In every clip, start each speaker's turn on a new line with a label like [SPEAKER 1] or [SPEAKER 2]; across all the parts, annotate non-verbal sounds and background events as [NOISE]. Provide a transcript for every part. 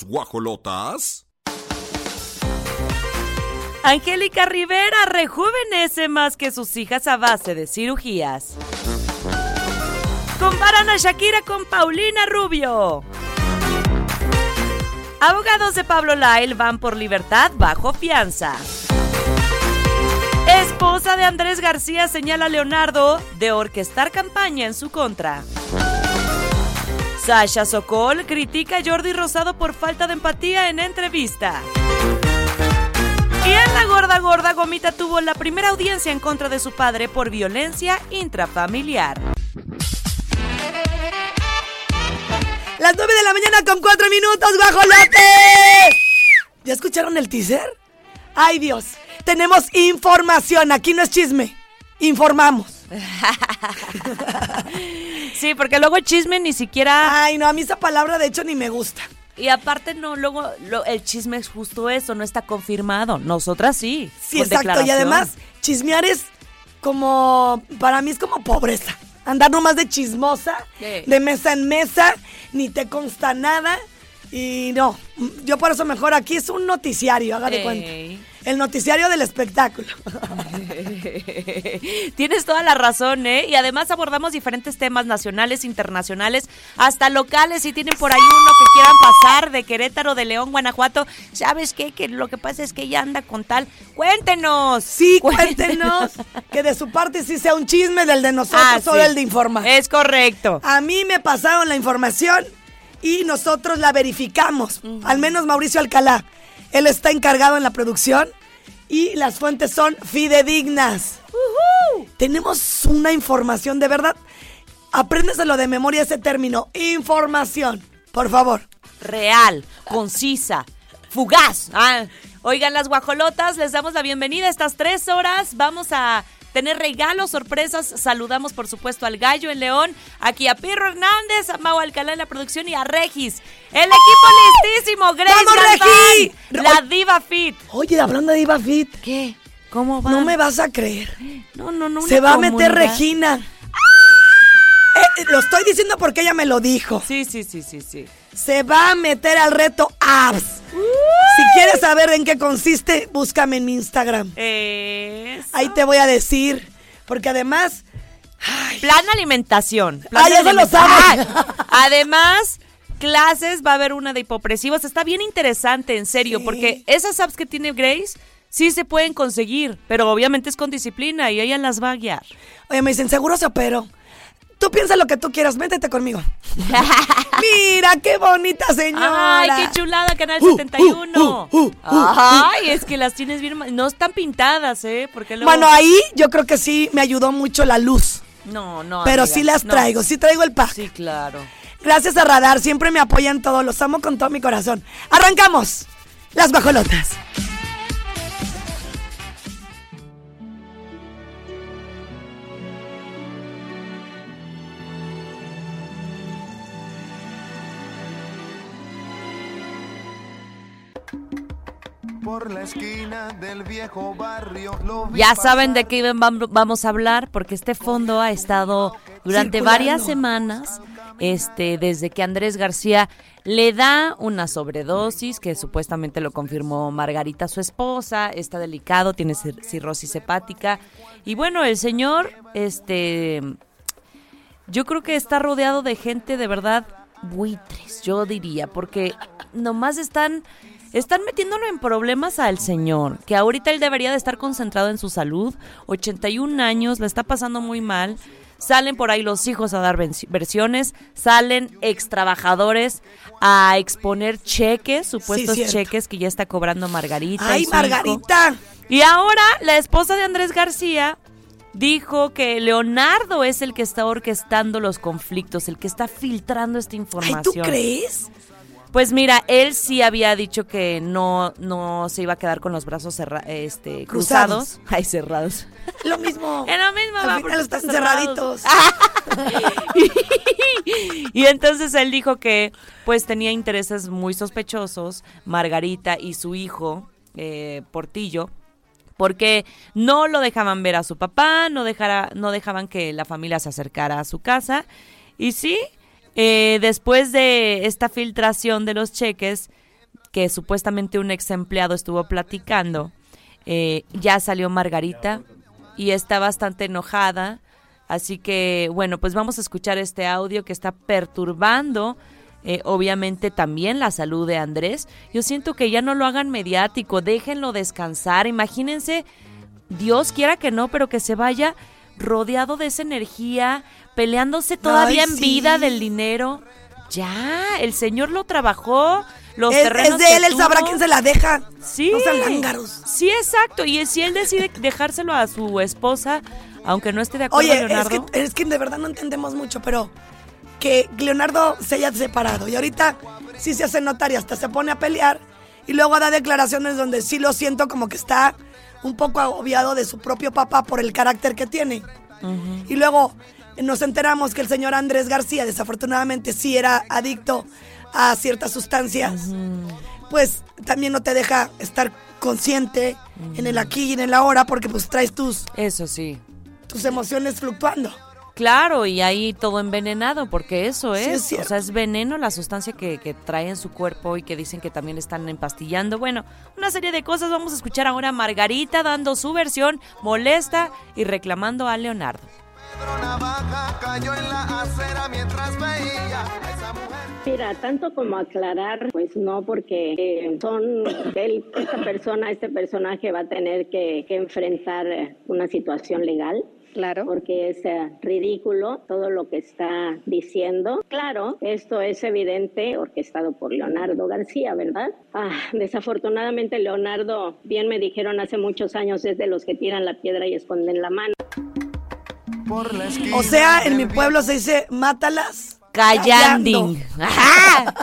[SPEAKER 1] Guajolotas.
[SPEAKER 2] Angélica Rivera rejuvenece más que sus hijas a base de cirugías. Comparan a Shakira con Paulina Rubio. Abogados de Pablo Lyle van por libertad bajo fianza. Esposa de Andrés García señala a Leonardo de orquestar campaña en su contra. Sasha Sokol critica a Jordi Rosado por falta de empatía en entrevista. Y en la gorda gorda Gomita tuvo la primera audiencia en contra de su padre por violencia intrafamiliar.
[SPEAKER 3] Las 9 de la mañana con 4 minutos, guajolotes. ¿Ya escucharon el teaser? Ay Dios, tenemos información, aquí no es chisme, informamos. [LAUGHS]
[SPEAKER 2] sí, porque luego chisme ni siquiera...
[SPEAKER 3] Ay, no, a mí esa palabra de hecho ni me gusta.
[SPEAKER 2] Y aparte no, luego el chisme es justo eso, no está confirmado. Nosotras sí.
[SPEAKER 3] Sí, exacto. Y además, chismear es como, para mí es como pobreza. Andar nomás de chismosa, de mesa en mesa, ni te consta nada. Y no, yo por eso mejor aquí es un noticiario, haga de cuenta. El noticiario del espectáculo. [LAUGHS]
[SPEAKER 2] Tienes toda la razón, ¿eh? Y además abordamos diferentes temas nacionales, internacionales, hasta locales. Si tienen por ahí uno que quieran pasar de Querétaro, de León, Guanajuato, ¿sabes qué? Que lo que pasa es que ella anda con tal. Cuéntenos.
[SPEAKER 3] Sí, [LAUGHS] cuéntenos. que de su parte sí sea un chisme del de nosotros ah, o el de informar.
[SPEAKER 2] Es correcto.
[SPEAKER 3] A mí me pasaron la información y nosotros la verificamos. Al menos Mauricio Alcalá. Él está encargado en la producción y las fuentes son fidedignas. Tenemos una información de verdad. Apréndeselo de memoria ese término. Información. Por favor.
[SPEAKER 2] Real, concisa, fugaz. Ah, oigan, las guajolotas, les damos la bienvenida a estas tres horas. Vamos a tener regalos, sorpresas. Saludamos, por supuesto, al Gallo en León, aquí a Pirro Hernández, a Mau Alcalá en la producción y a Regis. El equipo listísimo, Grace
[SPEAKER 3] ¡Vamos,
[SPEAKER 2] la Diva Fit.
[SPEAKER 3] Oye, hablando de Diva Fit.
[SPEAKER 2] ¿Qué? ¿Cómo va?
[SPEAKER 3] No me vas a creer.
[SPEAKER 2] No, no, no.
[SPEAKER 3] Se va a meter Regina. Eh, lo estoy diciendo porque ella me lo dijo.
[SPEAKER 2] Sí, sí, sí, sí, sí.
[SPEAKER 3] Se va a meter al reto apps. Si quieres saber en qué consiste, búscame en mi Instagram. Ahí te voy a decir. Porque además.
[SPEAKER 2] plan alimentación.
[SPEAKER 3] Plan ah, ya lo sabes.
[SPEAKER 2] Además, clases, va a haber una de hipopresivos. Está bien interesante, en serio, porque esas apps que tiene Grace sí se pueden conseguir, pero obviamente es con disciplina y ella las va a guiar.
[SPEAKER 3] Oye, me dicen, seguro se operó. Tú piensa lo que tú quieras, métete conmigo. [LAUGHS] Mira, qué bonita señora.
[SPEAKER 2] Ay, qué chulada, Canal 71. Uh, uh, uh, Ay, es que las tienes bien. No están pintadas, ¿eh? Porque
[SPEAKER 3] Bueno, ahí yo creo que sí me ayudó mucho la luz.
[SPEAKER 2] No, no.
[SPEAKER 3] Pero sí las traigo, sí traigo el pack.
[SPEAKER 2] Sí, claro.
[SPEAKER 3] Gracias a Radar, siempre me apoyan todos, los amo con todo mi corazón. Arrancamos. Las bajolotas.
[SPEAKER 4] Por la esquina del viejo barrio.
[SPEAKER 2] ya saben de qué vamos a hablar porque este fondo ha estado durante varias semanas este desde que Andrés García le da una sobredosis que supuestamente lo confirmó Margarita su esposa, está delicado, tiene cirrosis hepática y bueno, el señor este yo creo que está rodeado de gente de verdad buitres, yo diría, porque nomás están están metiéndolo en problemas al señor, que ahorita él debería de estar concentrado en su salud, 81 años, le está pasando muy mal. Salen por ahí los hijos a dar versiones, salen ex trabajadores a exponer cheques, supuestos cheques que ya está cobrando Margarita.
[SPEAKER 3] ¡Ay, Margarita!
[SPEAKER 2] Y ahora la esposa de Andrés García dijo que Leonardo es el que está orquestando los conflictos, el que está filtrando esta información.
[SPEAKER 3] ¿Ay, ¿Tú crees?
[SPEAKER 2] Pues mira, él sí había dicho que no, no se iba a quedar con los brazos este, cruzados. Ay, cerrados.
[SPEAKER 3] Lo mismo. [LAUGHS]
[SPEAKER 2] Es lo mismo.
[SPEAKER 3] Al final están cerraditos. [LAUGHS]
[SPEAKER 2] y entonces él dijo que pues tenía intereses muy sospechosos, Margarita y su hijo, eh, Portillo, porque no lo dejaban ver a su papá, no, dejara, no dejaban que la familia se acercara a su casa. Y sí, Eh, después de esta filtración de los cheques, que supuestamente un ex empleado estuvo platicando, eh, ya salió Margarita y está bastante enojada. Así que, bueno, pues vamos a escuchar este audio que está perturbando, eh, obviamente, también la salud de Andrés. Yo siento que ya no lo hagan mediático, déjenlo descansar. Imagínense, Dios quiera que no, pero que se vaya rodeado de esa energía, peleándose todavía
[SPEAKER 3] Ay,
[SPEAKER 2] en
[SPEAKER 3] sí.
[SPEAKER 2] vida del dinero. Ya, el Señor lo trabajó, los
[SPEAKER 3] Es,
[SPEAKER 2] terrenos
[SPEAKER 3] es de él, él sabrá quién se la deja.
[SPEAKER 2] Sí.
[SPEAKER 3] No sean lángaros.
[SPEAKER 2] Sí, exacto. Y si él decide [LAUGHS] dejárselo a su esposa, aunque no esté de acuerdo
[SPEAKER 3] Oye, es
[SPEAKER 2] Leonardo.
[SPEAKER 3] que, es que de verdad no entendemos mucho, pero que Leonardo se haya separado y ahorita sí se hace notar y hasta se pone a pelear y luego da declaraciones donde sí lo siento como que está un poco agobiado de su propio papá por el carácter que tiene. Y luego nos enteramos que el señor Andrés García desafortunadamente sí era adicto a ciertas sustancias. Pues también no te deja estar consciente en el aquí y en el ahora porque pues traes tus,
[SPEAKER 2] Eso sí.
[SPEAKER 3] tus emociones fluctuando.
[SPEAKER 2] Claro, y ahí todo envenenado, porque eso
[SPEAKER 3] Sí,
[SPEAKER 2] es, o sea, es veneno la sustancia que, que trae en su cuerpo y que dicen que también están empastillando. Bueno, una serie de cosas. Vamos a escuchar ahora a Margarita dando su versión molesta y reclamando a Leonardo.
[SPEAKER 4] Pedro Navaja cayó en la acera mientras veía a esa mujer.
[SPEAKER 5] Mira, tanto como aclarar, pues no, porque eh, son él, esta persona, este personaje va a tener que, que enfrentar una situación legal.
[SPEAKER 6] Claro.
[SPEAKER 5] Porque es eh, ridículo todo lo que está diciendo. Claro, esto es evidente, orquestado por Leonardo García, ¿verdad? Ah, desafortunadamente, Leonardo, bien me dijeron hace muchos años, es de los que tiran la piedra y esconden la mano.
[SPEAKER 4] Por la esquina
[SPEAKER 3] O sea, en mi pueblo se dice, mátalas.
[SPEAKER 2] Callanding. ¡Ajá!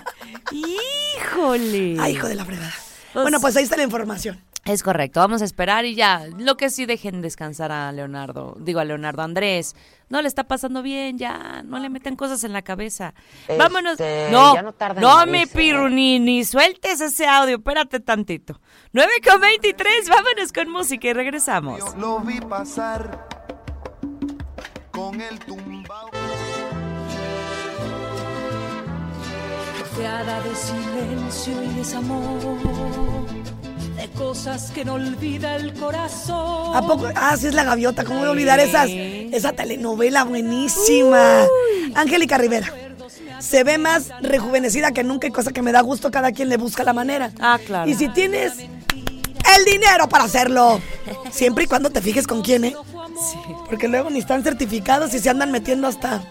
[SPEAKER 2] [LAUGHS] ¡Híjole!
[SPEAKER 3] Ay, hijo de la fregada. Bueno, pues ahí está la información.
[SPEAKER 2] Es correcto, vamos a esperar y ya. Lo que sí dejen descansar a Leonardo, digo a Leonardo Andrés. No le está pasando bien, ya. No le meten cosas en la cabeza. Vámonos.
[SPEAKER 7] Este,
[SPEAKER 2] No,
[SPEAKER 7] ya no
[SPEAKER 2] no, mi
[SPEAKER 7] ¿eh?
[SPEAKER 2] Piru, ni, ni sueltes ese audio. Espérate tantito. 9 con 23, vámonos con música y regresamos.
[SPEAKER 4] Yo lo vi pasar con el tumbao.
[SPEAKER 8] rodeada de silencio y desamor, de cosas que no olvida el corazón.
[SPEAKER 3] ¿A poco? Ah, sí es la gaviota. ¿Cómo voy a olvidar esas, esa telenovela buenísima? Angélica Rivera. Se ve más rejuvenecida que nunca y cosa que me da gusto. Cada quien le busca la manera.
[SPEAKER 2] Ah, claro.
[SPEAKER 3] Y si tienes el dinero para hacerlo, siempre y cuando te fijes con quién, ¿eh? Porque luego ni están certificados y se andan metiendo hasta...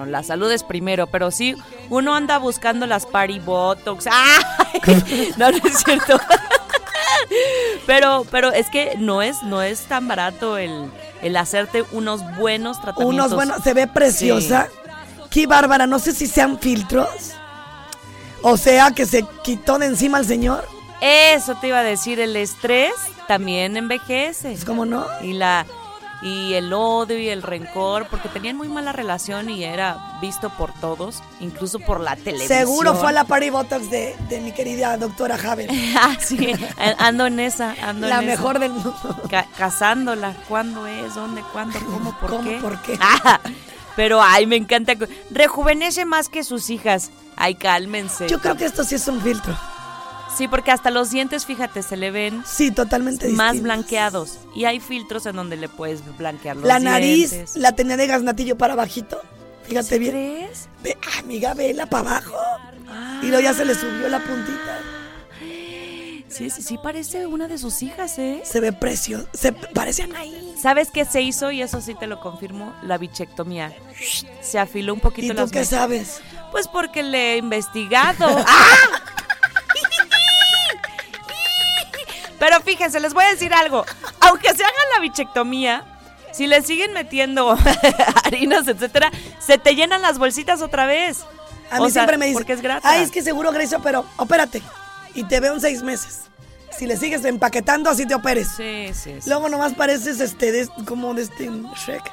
[SPEAKER 2] No, la salud es primero, pero sí, uno anda buscando las party botox. ¡Ay! [LAUGHS] No, no es cierto. [LAUGHS] Pero, pero es que no es, no es tan barato el, el hacerte unos buenos tratamientos.
[SPEAKER 3] Unos buenos, se ve preciosa. Qué bárbara, no sé si sean filtros. O sea, que se quitó de encima al señor.
[SPEAKER 2] Eso te iba a decir, el estrés también envejece.
[SPEAKER 3] Pues, ¿Cómo no?
[SPEAKER 2] Y la y el odio y el rencor, porque tenían muy mala relación y era visto por todos, incluso por la televisión.
[SPEAKER 3] Seguro fue a la party botox de, de mi querida doctora Javel. [LAUGHS]
[SPEAKER 2] Ah, sí, ando en esa, ando
[SPEAKER 3] La
[SPEAKER 2] en esa.
[SPEAKER 3] mejor del mundo.
[SPEAKER 2] Ca- cazándola. ¿Cuándo es? ¿Dónde? ¿Cuándo? ¿Cómo? ¿Por [LAUGHS]
[SPEAKER 3] ¿Cómo?
[SPEAKER 2] qué?
[SPEAKER 3] ¿Por qué? [LAUGHS]
[SPEAKER 2] Ah, pero, ay, me encanta. Rejuvenece más que sus hijas. Ay, cálmense.
[SPEAKER 3] Yo creo que esto sí es un filtro.
[SPEAKER 2] Sí, porque hasta los dientes, fíjate, se le ven
[SPEAKER 3] Sí, totalmente
[SPEAKER 2] más
[SPEAKER 3] distintos.
[SPEAKER 2] blanqueados. Y hay filtros en donde le puedes blanquear los
[SPEAKER 3] La nariz
[SPEAKER 2] dientes.
[SPEAKER 3] la tenía de gaznatillo para abajito. Fíjate bien.
[SPEAKER 2] ¿Crees?
[SPEAKER 3] Ve, amiga, vela para abajo. Y luego ya se le subió la puntita.
[SPEAKER 2] Sí, sí, sí, parece una de sus hijas, ¿eh?
[SPEAKER 3] Se ve precioso. Se parece a Anaí.
[SPEAKER 2] ¿Sabes qué se hizo? Y eso sí te lo confirmo, la bichectomía. Se afiló un poquito
[SPEAKER 3] ¿Y tú
[SPEAKER 2] las
[SPEAKER 3] qué sabes?
[SPEAKER 2] Pues porque le he investigado. [LAUGHS] ¡Ah! Pero fíjense, les voy a decir algo. Aunque se hagan la bichectomía, si le siguen metiendo [LAUGHS] harinas, etcétera, se te llenan las bolsitas otra vez.
[SPEAKER 3] A
[SPEAKER 2] O
[SPEAKER 3] mí
[SPEAKER 2] sea,
[SPEAKER 3] siempre me dicen.
[SPEAKER 2] Porque es gratis.
[SPEAKER 3] Ay, es que seguro, Grace, pero opérate. Y te veo en seis meses. Si le sigues empaquetando, así te operes.
[SPEAKER 2] Sí, sí, sí.
[SPEAKER 3] Luego nomás pareces este, de- como de este Shrek.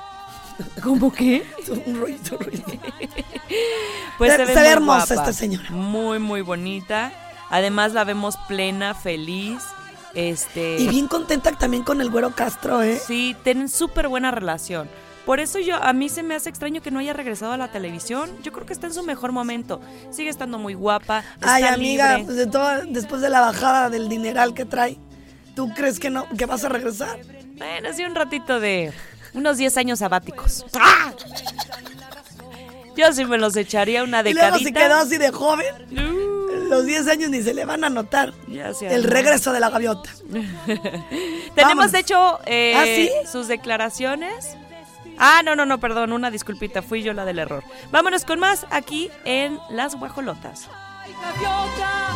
[SPEAKER 2] ¿Cómo qué? [LAUGHS]
[SPEAKER 3] Un rollito, un rollito. [LAUGHS]
[SPEAKER 2] Pues
[SPEAKER 3] Se-
[SPEAKER 2] se ve,
[SPEAKER 3] se ve
[SPEAKER 2] muy
[SPEAKER 3] hermosa
[SPEAKER 2] guapa.
[SPEAKER 3] esta señora.
[SPEAKER 2] Muy, muy bonita. Además la vemos plena, feliz. Este.
[SPEAKER 3] Y bien contenta también con el güero Castro, ¿eh?
[SPEAKER 2] Sí, tienen súper buena relación. Por eso yo a mí se me hace extraño que no haya regresado a la televisión. Yo creo que está en su mejor momento. Sigue estando muy guapa.
[SPEAKER 3] Ay, amiga,
[SPEAKER 2] libre.
[SPEAKER 3] pues de todo- después de la bajada del dineral que trae, ¿tú crees que no, que vas a regresar?
[SPEAKER 2] Bueno, sí, un ratito de unos 10 años sabáticos. ¡Ah! Yo sí me los echaría una
[SPEAKER 3] Y luego
[SPEAKER 2] decadita.
[SPEAKER 3] se quedó así de joven. Los 10 años ni se le van a notar.
[SPEAKER 2] ya se
[SPEAKER 3] El regreso de la gaviota. [LAUGHS]
[SPEAKER 2] Tenemos, de hecho, eh,
[SPEAKER 3] ¿Ah, sí?
[SPEAKER 2] sus declaraciones. Ah, no, no, no, perdón, una disculpita, fui yo la del error. Vámonos con más aquí en Las Guajolotas.
[SPEAKER 8] Ay, gaviota,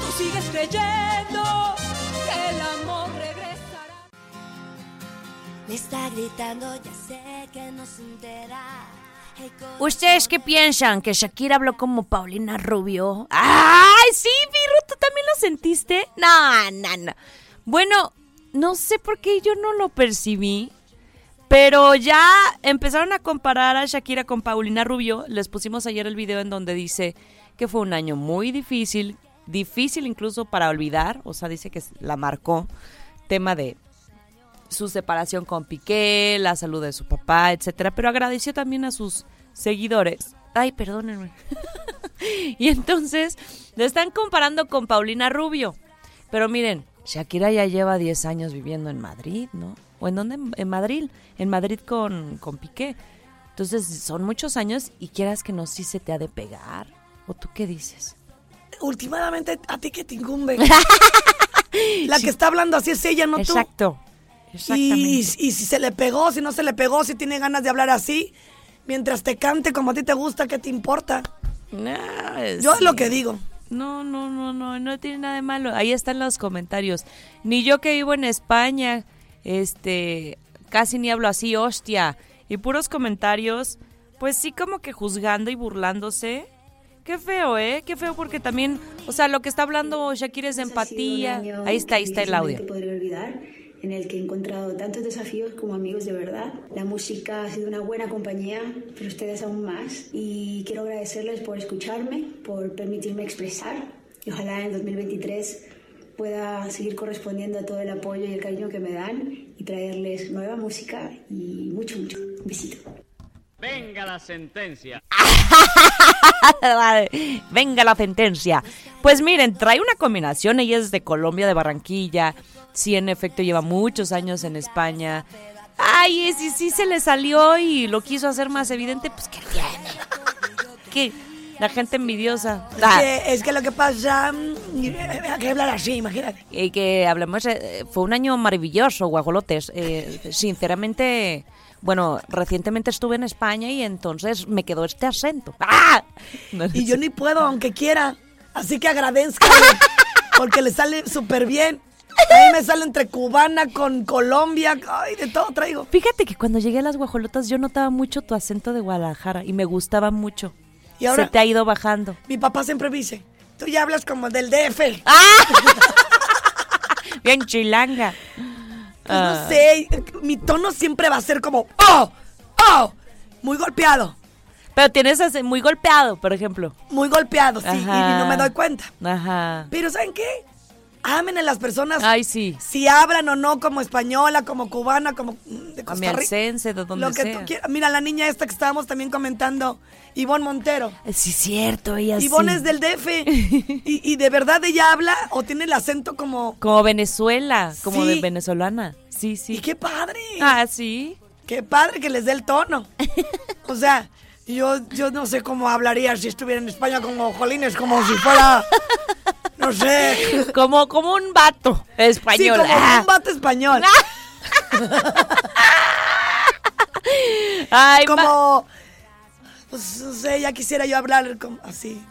[SPEAKER 8] tú sigues creyendo que el amor regresará.
[SPEAKER 6] Me está gritando, ya sé que no se entera.
[SPEAKER 2] ¿Ustedes qué piensan? ¿Que Shakira habló como Paulina Rubio? ¡Ay, sí, Virro! ¿Tú también lo sentiste? No, no, no. Bueno, no sé por qué yo no lo percibí, pero ya empezaron a comparar a Shakira con Paulina Rubio. Les pusimos ayer el video en donde dice que fue un año muy difícil, difícil incluso para olvidar, o sea, dice que la marcó, tema de su separación con Piqué, la salud de su papá, etcétera, pero agradeció también a sus seguidores. Ay, perdónenme. [LAUGHS] y entonces lo están comparando con Paulina Rubio. Pero miren, Shakira ya lleva 10 años viviendo en Madrid, ¿no? ¿O en dónde? En Madrid. En Madrid con, con Piqué. Entonces son muchos años y quieras que no, sí se te ha de pegar. ¿O tú qué dices?
[SPEAKER 3] Últimamente, ¿a ti qué te incumbe? [LAUGHS] la que está hablando así es ella, no tú.
[SPEAKER 2] Exacto.
[SPEAKER 3] Y,
[SPEAKER 2] Exactamente.
[SPEAKER 3] y si se le pegó, si no se le pegó, si tiene ganas de hablar así, mientras te cante como a ti te gusta, ¿qué te importa?
[SPEAKER 2] No,
[SPEAKER 3] Yo es lo que digo.
[SPEAKER 2] No, no, no, no, no tiene nada de malo. Ahí están los comentarios. Ni yo que vivo en España, este, casi ni hablo así, hostia. Y puros comentarios, pues sí como que juzgando y burlándose. Qué feo, ¿eh? Qué feo porque también, o sea, lo que está hablando Shakira es de empatía. Ahí está, ahí está el audio.
[SPEAKER 7] olvidar, en el que he encontrado tantos desafíos como amigos de verdad. La música ha sido una buena compañía, pero ustedes aún más. Y quiero agradecerles por escucharme, por permitirme expresar. Y ojalá en 2023 pueda seguir correspondiendo a todo el apoyo y el cariño que me dan y traerles nueva música y mucho, mucho. Un besito.
[SPEAKER 9] Venga la sentencia. [LAUGHS]
[SPEAKER 2] Vale, Venga la sentencia. Pues miren, trae una combinación. Ella es de Colombia, de Barranquilla. Sí, en efecto, lleva muchos años en España. Ay, si sí se le salió y lo quiso hacer más evidente, pues ¿qué tiene? ¿Qué? La gente envidiosa.
[SPEAKER 3] Es,
[SPEAKER 2] Ah,
[SPEAKER 3] que, es que lo que pasa, mm, hay que hablar así, imagínate.
[SPEAKER 2] y que hablemos, eh, fue un año maravilloso, guajolotes. Eh, sinceramente, bueno, recientemente estuve en España y entonces me quedó este acento. ¡Ah! No,
[SPEAKER 3] Y yo ni puedo, aunque quiera. Así que agradezcanle, [LAUGHS] porque le sale súper bien. A mí me sale entre cubana con Colombia, ay, de todo traigo.
[SPEAKER 2] Fíjate que cuando llegué a las guajolotas yo notaba mucho tu acento de Guadalajara y me gustaba mucho.
[SPEAKER 3] Y ahora-
[SPEAKER 2] Se te ha ido bajando.
[SPEAKER 3] Mi papá siempre me dice, tú ya hablas como del DF. [LAUGHS]
[SPEAKER 2] Bien chilanga.
[SPEAKER 3] Pues
[SPEAKER 2] Ah.
[SPEAKER 3] no sé, mi tono siempre va a ser como, oh, oh, muy golpeado,
[SPEAKER 2] Pero tienes ese muy golpeado, por ejemplo.
[SPEAKER 3] muy golpeado, sí, y no me doy cuenta.
[SPEAKER 2] Ajá.
[SPEAKER 3] Pero ¿saben qué? Amen a las personas
[SPEAKER 2] Ay, sí.
[SPEAKER 3] si hablan o no como española, como cubana, como de Costa Rica.
[SPEAKER 2] De donde
[SPEAKER 3] Lo que
[SPEAKER 2] sea.
[SPEAKER 3] tú quieras. Mira, la niña esta que estábamos también comentando, Ivonne Montero.
[SPEAKER 2] Eh, Sí, cierto, ella
[SPEAKER 3] Ivonne
[SPEAKER 2] sí.
[SPEAKER 3] es del DF. [LAUGHS] y, y de verdad ella habla o tiene el acento como...
[SPEAKER 2] Como Venezuela, como
[SPEAKER 3] Sí.
[SPEAKER 2] de venezolana. Sí, sí.
[SPEAKER 3] Y qué padre.
[SPEAKER 2] Ah, sí.
[SPEAKER 3] Qué padre que les dé el tono. [LAUGHS] O sea, yo, yo no sé cómo hablaría si estuviera en España como Jolines, como si fuera... No sé.
[SPEAKER 2] Como, como un vato español.
[SPEAKER 3] Sí, como un vato [LAUGHS] español.
[SPEAKER 2] Ay,
[SPEAKER 3] como pues no sé ya quisiera yo hablar como así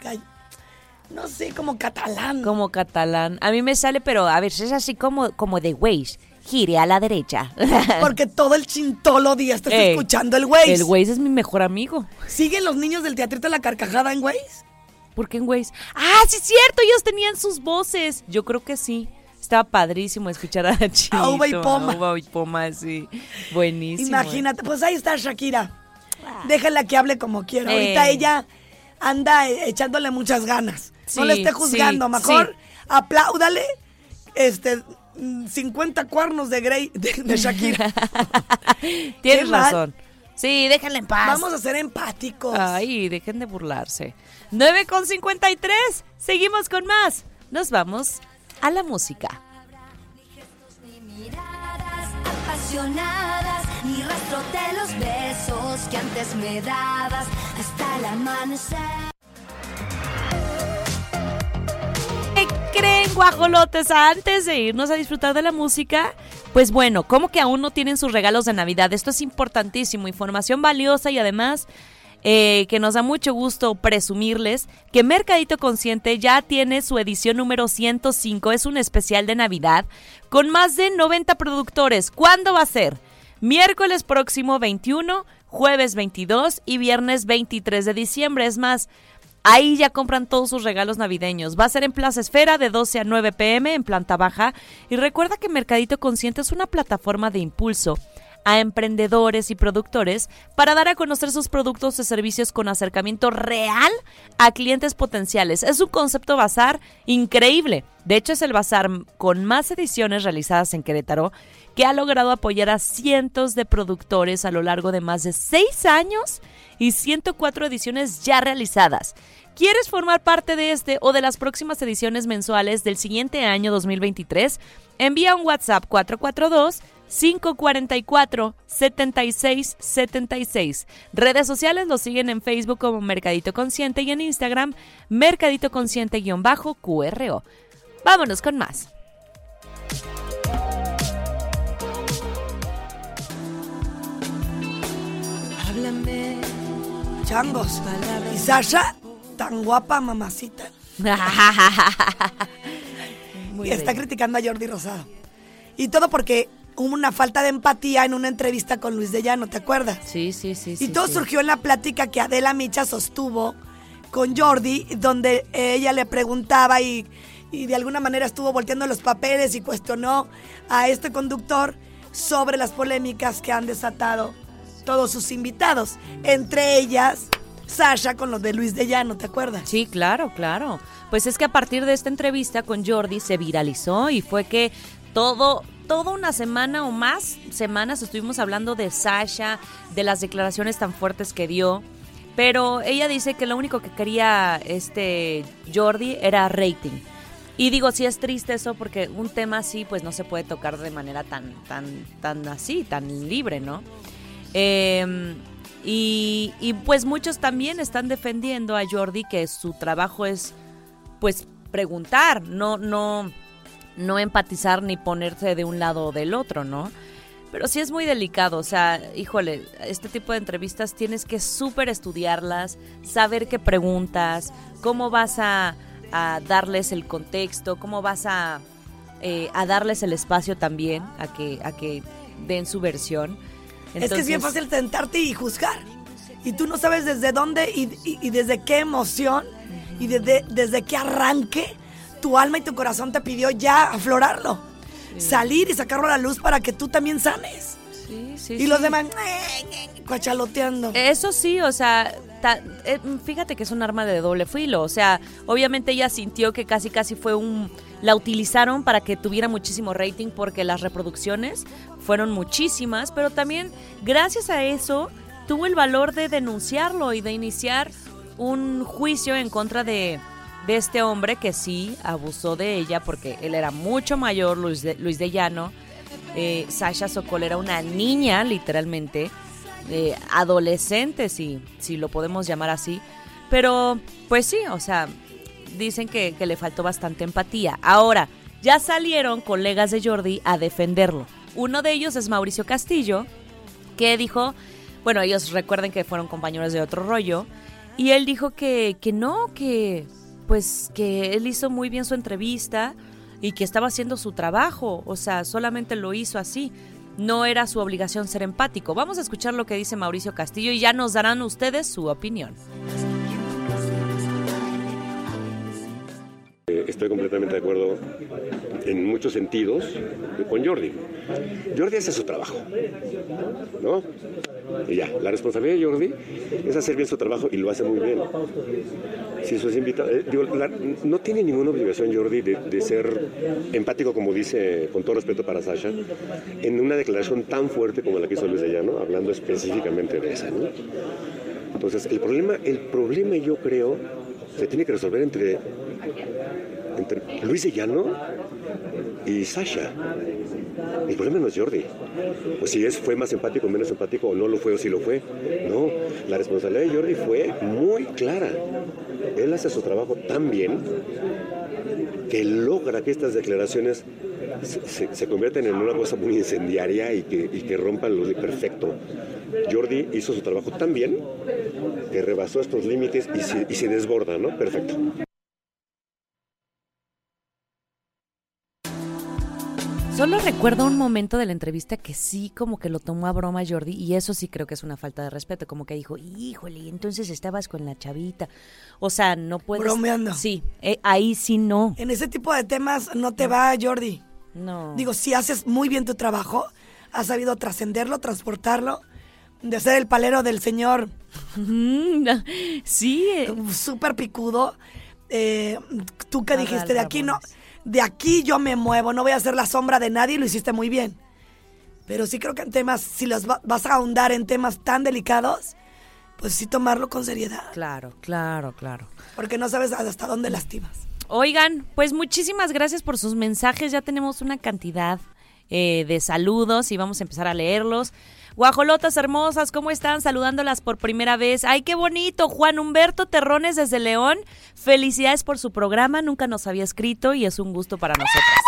[SPEAKER 3] no sé como catalán
[SPEAKER 2] Como catalán. A mí me sale, pero a ver, es así como, como de Waze. Gire a la derecha. [LAUGHS]
[SPEAKER 3] porque todo el chintolo día estás
[SPEAKER 2] Ey,
[SPEAKER 3] escuchando el Waze
[SPEAKER 2] El Waze es mi mejor amigo.
[SPEAKER 3] siguen los niños del teatrito la carcajada en Waze
[SPEAKER 2] ¿Por qué en Waze? Ah, sí es cierto, ellos tenían sus voces. Yo creo que sí. Estaba padrísimo escuchar a [LAUGHS] Chito.
[SPEAKER 3] A Uva y Poma.
[SPEAKER 2] a Uva y Poma, sí. Buenísimo.
[SPEAKER 3] imagínate pues ahí está Shakira déjala que hable como quiera
[SPEAKER 2] Ey.
[SPEAKER 3] ahorita ella anda eh, echándole muchas ganas no le esté juzgando
[SPEAKER 2] sí,
[SPEAKER 3] mejor
[SPEAKER 2] sí.
[SPEAKER 3] apláudale este 50 cuernos de Grey de, de Shakira [LAUGHS]
[SPEAKER 2] Tienes
[SPEAKER 3] Qué mal.
[SPEAKER 2] razón. Sí, déjenle en paz.
[SPEAKER 3] Vamos a ser empáticos.
[SPEAKER 2] Ay, dejen de burlarse. 9 con 53. Seguimos con más. Nos vamos a la música.
[SPEAKER 6] Miradas apasionadas, ni rastro de los besos que antes me dabas hasta el amanecer.
[SPEAKER 2] Creen, guajolotes? Antes de irnos a disfrutar de la música, pues bueno, ¿cómo que aún no tienen sus regalos de Navidad? Esto es importantísimo, información valiosa y además eh, que nos da mucho gusto presumirles que Mercadito Consciente ya tiene su edición número 105, es un especial de Navidad con más de 90 productores. ¿Cuándo va a ser? Miércoles próximo 21, jueves 22 y viernes 23 de diciembre. Es más, Ahí ya compran todos sus regalos navideños. Va a ser en Plaza Esfera de 12 a 9 pm en planta baja. Y recuerda que Mercadito Consciente es una plataforma de impulso a emprendedores y productores para dar a conocer sus productos y servicios con acercamiento real a clientes potenciales. Es un concepto bazar increíble. De hecho, es el bazar con más ediciones realizadas en Querétaro que ha logrado apoyar a cientos de productores a lo largo de más de seis años y 104 ediciones ya realizadas. ¿Quieres formar parte de este o de las próximas ediciones mensuales del siguiente año 2023? Envía un WhatsApp 442 544 7676. Redes sociales lo siguen en Facebook como Mercadito Consciente y en Instagram Mercadito Consciente-QRO. Vámonos con más.
[SPEAKER 8] Háblame.
[SPEAKER 3] Changos. Y Sasha, tan guapa, mamacita. [LAUGHS]
[SPEAKER 2] Muy
[SPEAKER 3] y está
[SPEAKER 2] bien.
[SPEAKER 3] criticando a Jordi Rosado. Y todo porque una falta de empatía en una entrevista con Luis de Llano, ¿te acuerdas?
[SPEAKER 2] Sí, sí, sí.
[SPEAKER 3] Y
[SPEAKER 2] sí,
[SPEAKER 3] todo
[SPEAKER 2] sí.
[SPEAKER 3] surgió en la plática que Adela Micha sostuvo con Jordi, donde ella le preguntaba y, y de alguna manera estuvo volteando los papeles y cuestionó a este conductor sobre las polémicas que han desatado todos sus invitados, entre ellas Sasha con los de Luis de Llano, ¿te acuerdas?
[SPEAKER 2] Sí, claro, claro. Pues es que a partir de esta entrevista con Jordi se viralizó y fue que todo, toda una semana o más semanas estuvimos hablando de Sasha, de las declaraciones tan fuertes que dio. Pero ella dice que lo único que quería este Jordi era rating. Y digo, sí es triste eso porque un tema así pues no se puede tocar de manera tan, tan, tan así, tan libre, ¿no? Eh, y, y, pues muchos también están defendiendo a Jordi que su trabajo es pues preguntar, no, no, no empatizar ni ponerse de un lado o del otro, ¿no? Pero sí es muy delicado, o sea, híjole, este tipo de entrevistas tienes que súper estudiarlas, saber qué preguntas, cómo vas a, a darles el contexto, cómo vas a, eh, a darles el espacio también a que, a que den su versión.
[SPEAKER 3] es que es bien fácil sentarte y juzgar. Y tú no sabes desde dónde y, y- y desde qué emoción y desde, desde qué arranque tu alma y tu corazón te pidió ya aflorarlo. Salir y sacarlo a la luz para que tú también sanes.
[SPEAKER 2] Sí, sí,
[SPEAKER 3] y los demás, eh, cuachaloteando.
[SPEAKER 2] Eso sí, o sea, ta- eh, fíjate que es un arma de doble filo. O sea, obviamente ella sintió que casi casi fue un... La utilizaron para que tuviera muchísimo rating porque las reproducciones fueron muchísimas, pero también gracias a eso tuvo el valor de denunciarlo y de iniciar un juicio en contra de, este hombre que sí abusó de ella porque él era mucho mayor, Luis de, Luis de Llano. Eh, Sasha Sokol era una niña, literalmente, eh, adolescente, si, si lo podemos llamar así. Pero, pues sí, o sea, dicen que, que le faltó bastante empatía. Ahora, ya salieron colegas de Jordi a defenderlo. Uno de ellos es Mauricio Castillo, que dijo, bueno, ellos recuerden que fueron compañeros de otro rollo, y él dijo que, que no, que pues que él hizo muy bien su entrevista y que estaba haciendo su trabajo, o sea, solamente lo hizo así. No era su obligación ser empático. Vamos a escuchar lo que dice Mauricio Castillo y ya nos darán ustedes su opinión.
[SPEAKER 10] Estoy completamente de acuerdo en muchos sentidos con Jordi. Jordi hace su trabajo, ¿no? Y ya, la responsabilidad de Jordi es hacer bien su trabajo y lo hace muy bien. Si sus invitados, eh, digo, no tiene ninguna obligación Jordi de, ser empático, como dice, con todo respeto para Sasha, en una declaración tan fuerte como la que hizo Luis de Llano, hablando específicamente de esa. Entonces, el problema, el problema yo creo, se tiene que resolver entre, entre Luis de Llano y Sasha. El problema no es Jordi. O si es, fue más empático o menos empático, o no lo fue o si lo fue. No, la responsabilidad de Jordi fue muy clara. Él hace su trabajo tan bien que logra que estas declaraciones se, conviertan en una cosa muy incendiaria y que, y que rompan lo de perfecto. Jordi hizo su trabajo tan bien que rebasó estos límites y se desborda, ¿no? Perfecto.
[SPEAKER 2] Solo recuerdo un momento de la entrevista que sí como que lo tomó a broma Jordi y eso sí creo que es una falta de respeto, como que dijo, híjole, entonces estabas con la chavita. O sea, no puedes...
[SPEAKER 3] Bromeando.
[SPEAKER 2] Sí, eh, ahí sí no.
[SPEAKER 3] En ese tipo de temas no te va, Jordi.
[SPEAKER 2] No.
[SPEAKER 3] Digo, si haces muy bien tu trabajo, has sabido trascenderlo, transportarlo, de ser el palero del señor.
[SPEAKER 2] sí.
[SPEAKER 3] Súper picudo. Eh, tú que dijiste, de aquí no, de aquí yo me muevo, no voy a ser la sombra de nadie, y lo hiciste muy bien. Pero sí creo que en temas, si los va- vas a ahondar en temas tan delicados, pues sí tomarlo con seriedad,
[SPEAKER 2] Claro, claro, claro.
[SPEAKER 3] porque no sabes hasta dónde lastimas.
[SPEAKER 2] Oigan, pues muchísimas gracias por sus mensajes. Ya tenemos una cantidad eh, de saludos y vamos a empezar a leerlos. Guajolotas hermosas, ¿cómo están? Saludándolas por primera vez. ¡Ay, qué bonito! Juan Humberto Terrones desde León. Felicidades por su programa. Nunca nos había escrito y es un gusto para nosotras.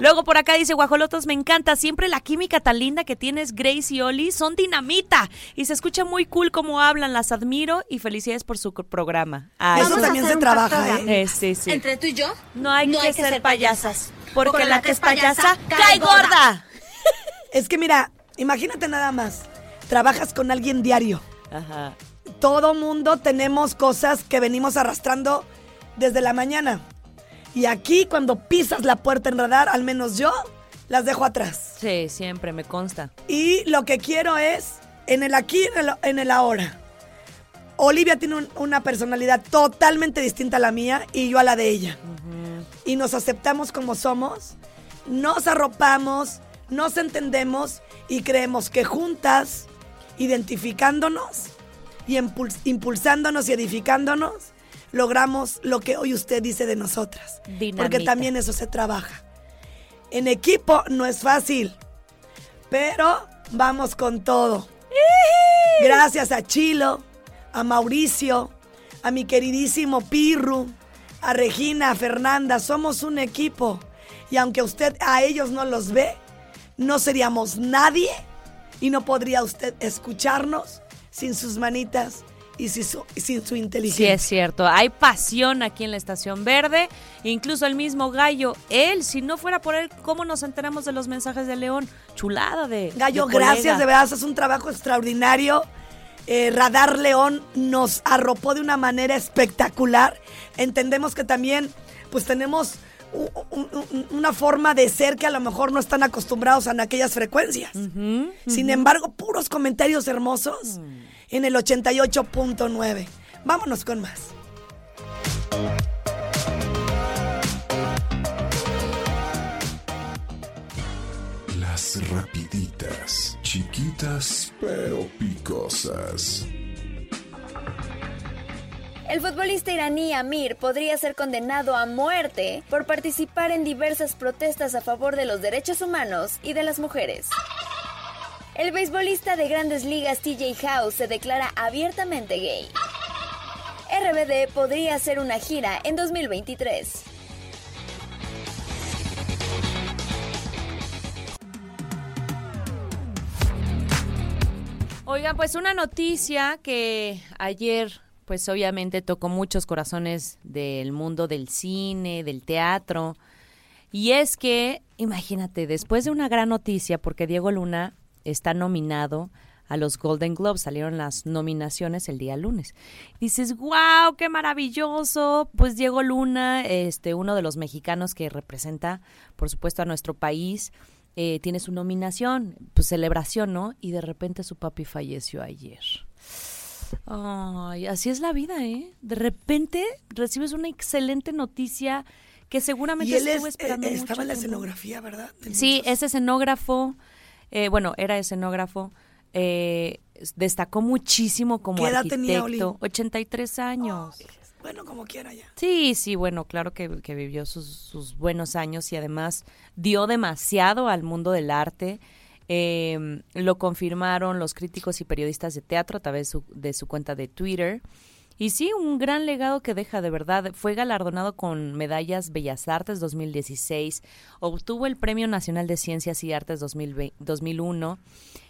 [SPEAKER 2] Luego por acá dice Guajolotos, me encanta. Siempre la química tan linda que tienes Grace y Oli son dinamita. Y se escucha muy cool cómo hablan. Las admiro y felicidades por su programa. Ay,
[SPEAKER 3] Eso también se trabaja, ¿eh?
[SPEAKER 2] Eh, sí, sí.
[SPEAKER 11] Entre tú y yo,
[SPEAKER 2] No hay,
[SPEAKER 11] no
[SPEAKER 2] que,
[SPEAKER 11] hay que
[SPEAKER 2] ser
[SPEAKER 11] ser
[SPEAKER 2] payasas. Porque,
[SPEAKER 11] Porque
[SPEAKER 2] la que es payasa cae gorda.
[SPEAKER 3] Es que mira, imagínate nada más. Trabajas con alguien diario.
[SPEAKER 2] Ajá.
[SPEAKER 3] Todo mundo tenemos cosas que venimos arrastrando desde la mañana. Y aquí cuando pisas la puerta en radar, al menos yo, las dejo atrás.
[SPEAKER 2] Sí, siempre me consta.
[SPEAKER 3] Y lo que quiero es, en el aquí, en el, en el ahora. Olivia tiene un- una personalidad totalmente distinta a la mía y yo a la de ella. Y nos aceptamos como somos, nos arropamos, nos entendemos y creemos que juntas, identificándonos y impuls- impulsándonos y edificándonos, logramos lo que hoy usted dice de nosotras. Porque también eso se trabaja. En equipo no es fácil, pero vamos con todo. Gracias a Chilo, a Mauricio, a mi queridísimo Pirru, a Regina, a Fernanda, somos un equipo. Y aunque usted a ellos no los ve, no seríamos nadie y no podría usted escucharnos sin sus manitas y sin su, sin su
[SPEAKER 2] Sí,
[SPEAKER 3] inteligencia.
[SPEAKER 2] es cierto. Hay pasión aquí en la Estación Verde. Incluso el mismo Gallo, él, si no fuera por él, ¿cómo nos enteramos de los mensajes de León? Chulada de.
[SPEAKER 3] Gallo,
[SPEAKER 2] de
[SPEAKER 3] gracias, de verdad, haces un trabajo extraordinario. Eh, Radar León nos arropó de una manera espectacular. Entendemos que también, pues tenemos una forma de ser que a lo mejor no están acostumbrados a aquellas frecuencias. Sin embargo, puros comentarios hermosos en el 88.9. Vámonos con más.
[SPEAKER 1] Las rapiditas, chiquitas pero picosas.
[SPEAKER 12] El futbolista iraní Amir podría ser condenado a muerte por participar en diversas protestas a favor de los derechos humanos y de las mujeres. El beisbolista de grandes ligas TJ House se declara abiertamente gay. RBD podría hacer una gira en 2023.
[SPEAKER 2] Oigan, pues una noticia que ayer, pues obviamente tocó muchos corazones del mundo del cine, del teatro. Y es que, imagínate, después de una gran noticia, porque Diego Luna está nominado a los Golden Globes. Salieron las nominaciones el día lunes. Dices, wow, qué maravilloso. Pues Diego Luna, este, uno de los mexicanos que representa, por supuesto, a nuestro país, eh, tiene su nominación, pues celebración, ¿no? Y de repente su papi falleció ayer. Ay, así es la vida, ¿eh? De repente recibes una excelente noticia que seguramente
[SPEAKER 3] Y él
[SPEAKER 2] estuvo
[SPEAKER 3] es-
[SPEAKER 2] esperando
[SPEAKER 3] eh,
[SPEAKER 2] mucho
[SPEAKER 3] estaba en la
[SPEAKER 2] tiempo.
[SPEAKER 3] escenografía, ¿verdad? De
[SPEAKER 2] Sí,
[SPEAKER 3] muchos.
[SPEAKER 2] es escenógrafo. eh, bueno, era escenógrafo. eh, destacó muchísimo como
[SPEAKER 3] ¿Qué edad tenía,
[SPEAKER 2] arquitecto.
[SPEAKER 3] Oli?
[SPEAKER 2] 83 años.
[SPEAKER 3] Bueno, como quiera ya.
[SPEAKER 2] Sí, sí, bueno, claro que, que vivió sus, sus buenos años y además dio demasiado al mundo del arte. Eh, lo confirmaron los críticos y periodistas de teatro a través su- de su cuenta de Twitter. Y sí, un gran legado que deja, de verdad. Fue galardonado con medallas Bellas Artes 2016, obtuvo el Premio Nacional de Ciencias y Artes 2020 2001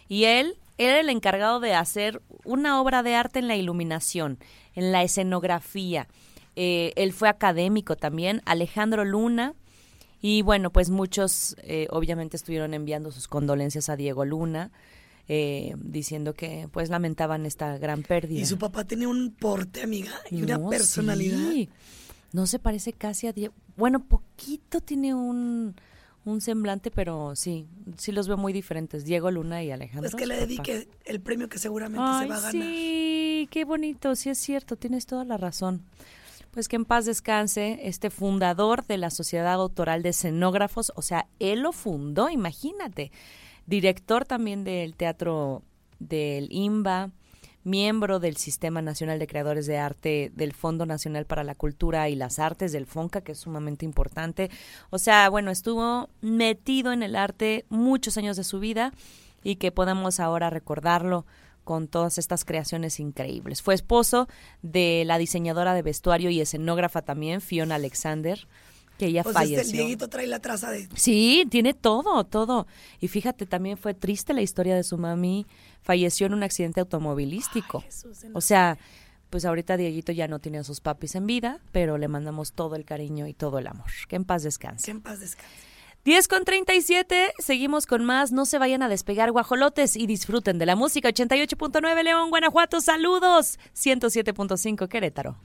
[SPEAKER 2] y él era el encargado de hacer una obra de arte en la iluminación, en la escenografía. Eh, él fue académico también, Alejandro Luna. Y bueno, pues muchos eh, obviamente estuvieron enviando sus condolencias a Diego Luna, eh, diciendo que pues lamentaban esta gran pérdida.
[SPEAKER 3] Y su papá tenía un porte, amiga, y una personalidad.
[SPEAKER 2] sí. No se parece casi a Diego. Bueno, poquito tiene un, un semblante, pero sí, sí los veo muy diferentes. Diego Luna y Alejandro.
[SPEAKER 3] Pues que le
[SPEAKER 2] papá.
[SPEAKER 3] dedique el premio que seguramente
[SPEAKER 2] Ay,
[SPEAKER 3] se va a ganar.
[SPEAKER 2] sí, qué bonito, sí es cierto, tienes toda la razón. Pues que en paz descanse este fundador de la Sociedad Autoral de Escenógrafos, o sea, él lo fundó, imagínate. Director también del Teatro del IMBA, miembro del Sistema Nacional de Creadores de Arte del Fondo Nacional para la Cultura y las Artes del FONCA, que es sumamente importante. O sea, bueno, estuvo metido en el arte muchos años de su vida y que podemos ahora recordarlo con todas estas creaciones increíbles. Fue esposo de la diseñadora de vestuario y escenógrafa también, Fiona Alexander, que ella
[SPEAKER 3] Pues este, el
[SPEAKER 2] falleció.
[SPEAKER 3] Dieguito trae la traza de...
[SPEAKER 2] Sí, tiene todo, todo. Y fíjate, también fue triste la historia de su mami. Falleció en un accidente automovilístico. o sea, pues ahorita Dieguito ya no tiene a sus papis en vida, pero le mandamos todo el cariño y todo el amor. Que en paz descanse.
[SPEAKER 3] Que en paz descanse.
[SPEAKER 2] 10 con 37, seguimos con más. No se vayan a despegar guajolotes y disfruten de la música. 88.9 León, Guanajuato, saludos. 107.5 Querétaro.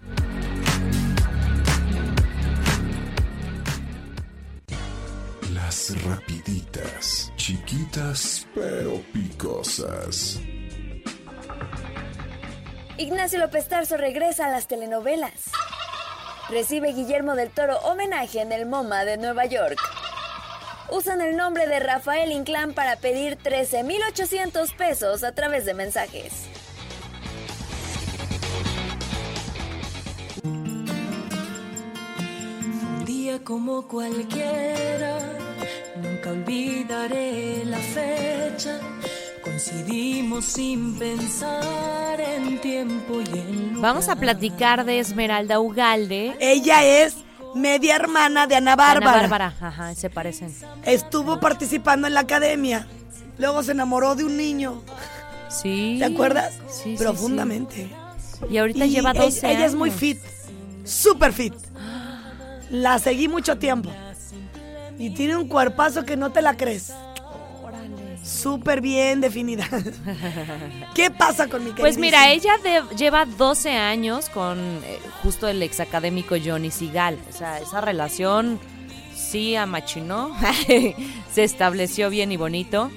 [SPEAKER 1] Las rapiditas, chiquitas pero picosas.
[SPEAKER 12] Ignacio López Tarso regresa a las telenovelas. Recibe Guillermo del Toro homenaje en el MoMA de Nueva York. Usan el nombre de Rafael Inclán para pedir 13.800 pesos a través de mensajes.
[SPEAKER 8] Un día como cualquiera, nunca olvidaré la fecha. Coincidimos sin pensar en tiempo y en lugar.
[SPEAKER 2] Vamos a platicar de Esmeralda Ugalde.
[SPEAKER 3] Ella es media hermana de Ana Bárbara.
[SPEAKER 2] Ana Bárbara, ajá, se parecen.
[SPEAKER 3] Estuvo participando en la academia. Luego se enamoró de un niño.
[SPEAKER 2] Sí.
[SPEAKER 3] ¿Te acuerdas?
[SPEAKER 2] Sí,
[SPEAKER 3] Profundamente.
[SPEAKER 2] sí. Y ahorita
[SPEAKER 3] Y
[SPEAKER 2] lleva
[SPEAKER 3] ella-
[SPEAKER 2] 12
[SPEAKER 3] ella, es muy
[SPEAKER 2] años.
[SPEAKER 3] fit. Súper fit. La seguí mucho tiempo. Y tiene un cuerpazo que no te la crees. Súper bien definida. [LAUGHS] ¿Qué pasa con mi
[SPEAKER 2] Pues
[SPEAKER 3] queridísima?
[SPEAKER 2] mira, ella de- lleva 12 años con eh, justo el exacadémico Johnny Sigal. O sea, esa relación sí amachinó, [LAUGHS] se estableció bien y bonito.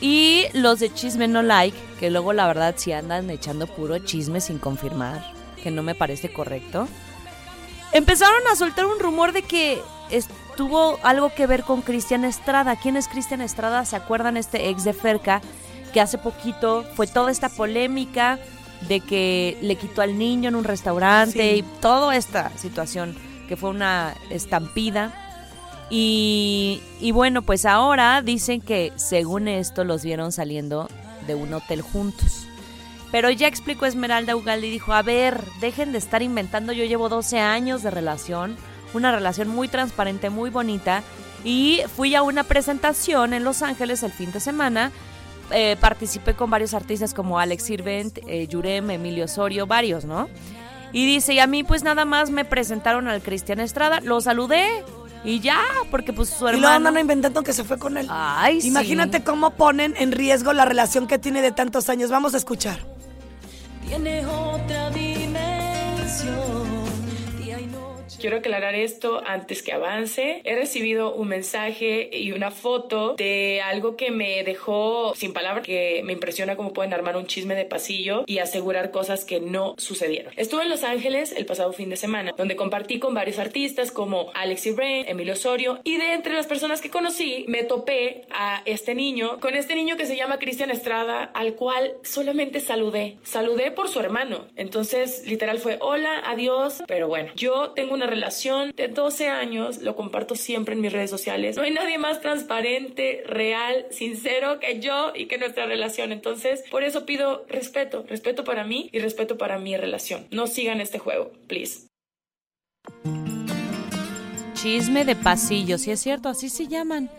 [SPEAKER 2] Y los de Chisme No Like, que luego la verdad sí andan echando puro chisme sin confirmar, que no me parece correcto. Empezaron a soltar un rumor de que tuvo algo que ver con Cristian Estrada. ¿Quién es Cristian Estrada? ¿Se acuerdan este ex de Ferca? Que hace poquito fue toda esta polémica de que le quitó al niño en un restaurante
[SPEAKER 3] Sí.
[SPEAKER 2] y toda esta situación que fue una estampida. Y, y bueno, pues ahora dicen que según esto los vieron saliendo de un hotel juntos. Pero ya explicó Esmeralda Ugalde y dijo, a ver, dejen de estar inventando, yo llevo 12 años de relación, una relación muy transparente, muy bonita, y fui a una presentación en Los Ángeles el fin de semana, eh, participé con varios artistas como Alex Sirvent, eh, Yurem, Emilio Osorio, varios, ¿no? Y dice, y a mí pues nada más me presentaron al Cristian Estrada, lo saludé, Y ya, porque pues su
[SPEAKER 3] Y luego
[SPEAKER 2] hermano...
[SPEAKER 3] andan inventando que se fue con él.
[SPEAKER 2] Ay, sí.
[SPEAKER 3] Imagínate cómo ponen en riesgo la relación que tiene de tantos años. Vamos a escuchar.
[SPEAKER 8] Tiene otra dimensión.
[SPEAKER 11] Quiero aclarar esto antes que avance. He recibido un mensaje y una foto de algo que me dejó sin palabras, que me impresiona cómo pueden armar un chisme de pasillo y asegurar cosas que no sucedieron. Estuve en Los Ángeles el pasado fin de semana, donde compartí con varios artistas como Alexi Brain, Emilio Osorio, y de entre las personas que conocí, me topé a este niño, con este niño que se llama Cristian Estrada, al cual solamente saludé. Saludé por su hermano. Entonces, literal fue hola, adiós, pero bueno, yo tengo una relación de 12 años, lo comparto siempre en mis redes sociales. No hay nadie más transparente, real, sincero que yo y que nuestra relación. Entonces, por eso pido respeto, respeto para mí y respeto para mi relación. No sigan este juego, please.
[SPEAKER 2] Chisme de pasillo, sí es cierto, así se llaman.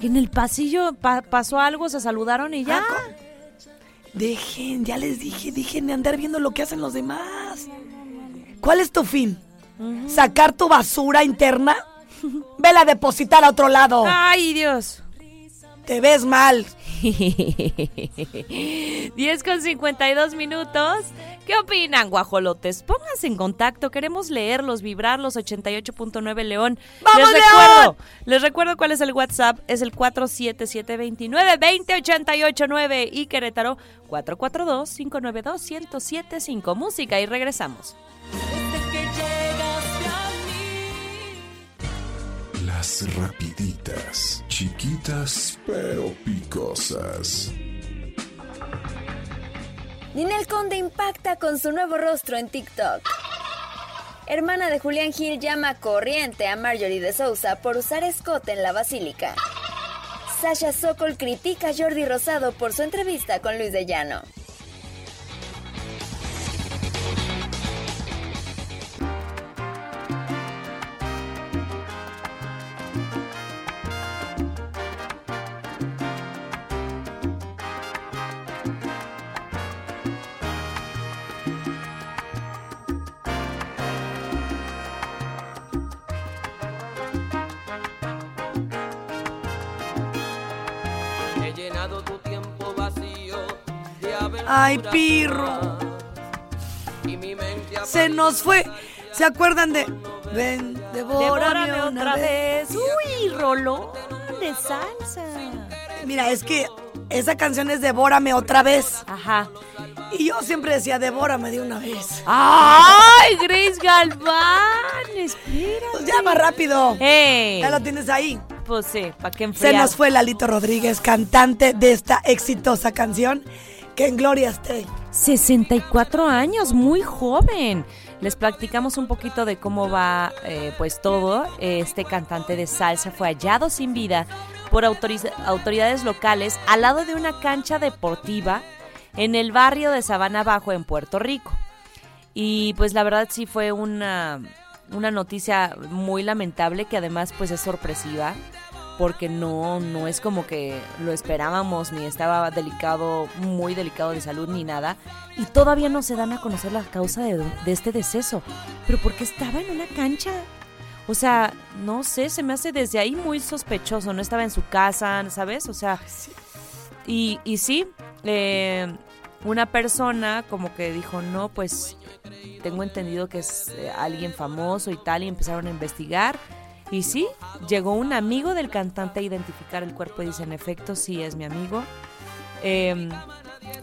[SPEAKER 2] En el pasillo pa- pasó algo, se saludaron y ya.
[SPEAKER 3] Dejen, ya les dije, dejen de andar viendo lo que hacen los demás. ¿Cuál es tu fin? ¿Sacar tu basura interna? Vela a depositar a otro lado.
[SPEAKER 2] Ay, Dios.
[SPEAKER 3] Te ves mal. [LAUGHS]
[SPEAKER 2] 10 con 52 minutos. ¿Qué opinan, guajolotes? Pónganse en contacto. Queremos leerlos, vibrarlos. 88.9 León.
[SPEAKER 3] ¡Vamos,
[SPEAKER 2] les
[SPEAKER 3] León!
[SPEAKER 2] recuerdo, les recuerdo cuál es el WhatsApp. Es el 477-29-2088-9 y Querétaro 442-592-1075. Música y regresamos.
[SPEAKER 1] Rapiditas, chiquitas pero picosas.
[SPEAKER 12] Ninel Conde impacta con su nuevo rostro en TikTok. Hermana de Julián Gil llama corriente a Marjorie de Sousa por usar escote en la basílica. Sasha Sokol critica a Jordi Rosado por su entrevista con Luis de Llano.
[SPEAKER 3] Ay, pirro. Se nos fue. ¿Se acuerdan de Ven, devórame,
[SPEAKER 2] Devórame
[SPEAKER 3] una
[SPEAKER 2] otra
[SPEAKER 3] vez?
[SPEAKER 2] vez. Uy, rolón de salsa.
[SPEAKER 3] Mira, es que esa canción es Devórame otra vez.
[SPEAKER 2] Ajá.
[SPEAKER 3] Y yo siempre decía, devórame de una vez.
[SPEAKER 2] ¡Ay, Grace Galván! Espera.
[SPEAKER 3] Pues ya más rápido.
[SPEAKER 2] ¡Ey!
[SPEAKER 3] Ya lo tienes ahí.
[SPEAKER 2] Pues sí, ¿para qué
[SPEAKER 3] Se
[SPEAKER 2] enfriar?
[SPEAKER 3] nos fue Lalito Rodríguez, cantante de esta exitosa canción. Que en gloria esté.
[SPEAKER 2] 64 años, muy joven. Les platicamos un poquito de cómo va eh, pues todo. Este cantante de salsa fue hallado sin vida por autoridades locales al lado de una cancha deportiva en el barrio de Sabana Bajo en Puerto Rico. Y pues la verdad sí fue una, una noticia muy lamentable que además pues es sorpresiva porque no, no es como que lo esperábamos ni estaba delicado, muy delicado de salud ni nada. Y todavía no se dan a conocer la causa de, de este deceso. Pero porque estaba en una cancha. O sea, no sé, se me hace desde ahí muy sospechoso. No estaba en su casa, ¿sabes? O sea, y, y sí, eh, una persona como que dijo, no, pues tengo entendido que es eh, alguien famoso y tal, y empezaron a investigar. Y sí, llegó un amigo del cantante a identificar el cuerpo y dice, en efecto, sí es mi amigo. Eh,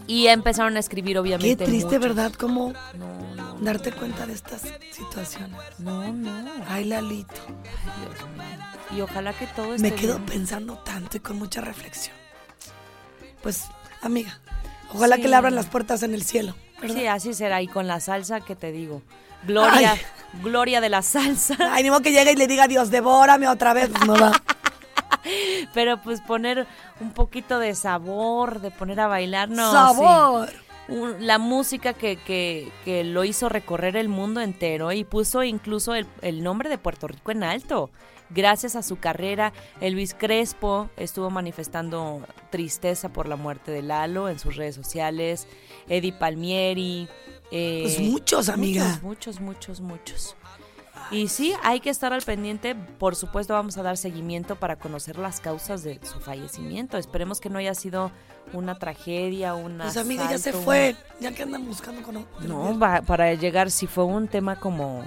[SPEAKER 2] y empezaron a escribir,
[SPEAKER 3] Qué
[SPEAKER 2] obviamente.
[SPEAKER 3] triste,
[SPEAKER 2] muchos.
[SPEAKER 3] ¿verdad? Cómo
[SPEAKER 2] No, no,
[SPEAKER 3] darte cuenta de estas situaciones.
[SPEAKER 2] no, no.
[SPEAKER 3] Ay, Lalito.
[SPEAKER 2] Ay, Dios mío. Y ojalá que todo esté
[SPEAKER 3] Me quedo
[SPEAKER 2] bien.
[SPEAKER 3] pensando tanto y con mucha reflexión. Pues, amiga, ojalá
[SPEAKER 2] Sí.
[SPEAKER 3] que le abran las puertas en el cielo. ¿verdad?
[SPEAKER 2] Sí, así será. Y con la salsa, que te digo? Gloria,
[SPEAKER 3] Ay.
[SPEAKER 2] gloria de la salsa.
[SPEAKER 3] Ay, ni modo que llegue y le diga, Dios, devórame otra vez. Pues no va. [LAUGHS]
[SPEAKER 2] Pero pues poner un poquito de sabor, de poner a bailar, no.
[SPEAKER 3] ¡Sabor!
[SPEAKER 2] sí. La música que, que, que lo hizo recorrer el mundo entero y puso incluso el, el nombre de Puerto Rico en alto. Gracias a su carrera, Elvis Crespo estuvo manifestando tristeza por la muerte de Lalo en sus redes sociales. Eddie Palmieri. eh,
[SPEAKER 3] Pues muchos, amiga.
[SPEAKER 2] Muchos, muchos, muchos, muchos. Y sí, hay que estar al pendiente. Por supuesto, vamos a dar seguimiento para conocer las causas de su fallecimiento. Esperemos que no haya sido una tragedia, una.
[SPEAKER 3] Pues amiga, ya se fue. Ya que andan buscando con
[SPEAKER 2] No, va- para llegar, si fue un tema como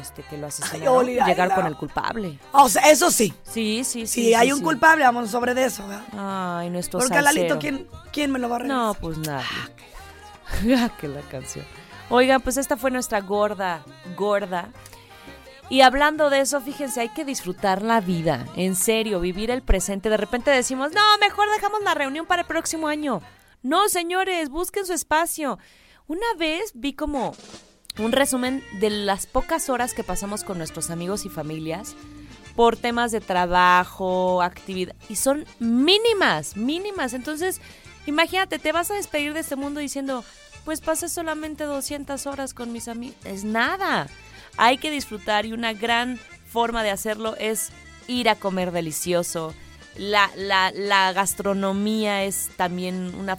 [SPEAKER 2] este que lo asesinaron,
[SPEAKER 3] ay,
[SPEAKER 2] llegar con el culpable.
[SPEAKER 3] O sea, eso sí.
[SPEAKER 2] Sí, sí, sí.
[SPEAKER 3] Si
[SPEAKER 2] sí,
[SPEAKER 3] hay un
[SPEAKER 2] sí.
[SPEAKER 3] culpable, vamos sobre de eso, ¿verdad?
[SPEAKER 2] Ay, nuestro
[SPEAKER 3] Porque a Lalito,
[SPEAKER 2] salsero.
[SPEAKER 3] ¿quién, ¿quién me lo va a regresar?
[SPEAKER 2] No, pues nadie. Ah, [LAUGHS] que la canción. Oigan, pues esta fue nuestra gorda, gorda. Y hablando de eso, fíjense, hay que disfrutar la vida, en serio, vivir el presente. De repente decimos, no, mejor dejamos la reunión para el próximo año. No, señores, busquen su espacio. Una vez vi como un resumen de las pocas horas que pasamos con nuestros amigos y familias por temas de trabajo, actividad, y son mínimas, mínimas. Entonces, imagínate, te vas a despedir de este mundo diciendo, pues pasé solamente 200 horas con mis amigos. Es nada. Hay que disfrutar y una gran forma de hacerlo es ir a comer delicioso. La, la, la gastronomía es también una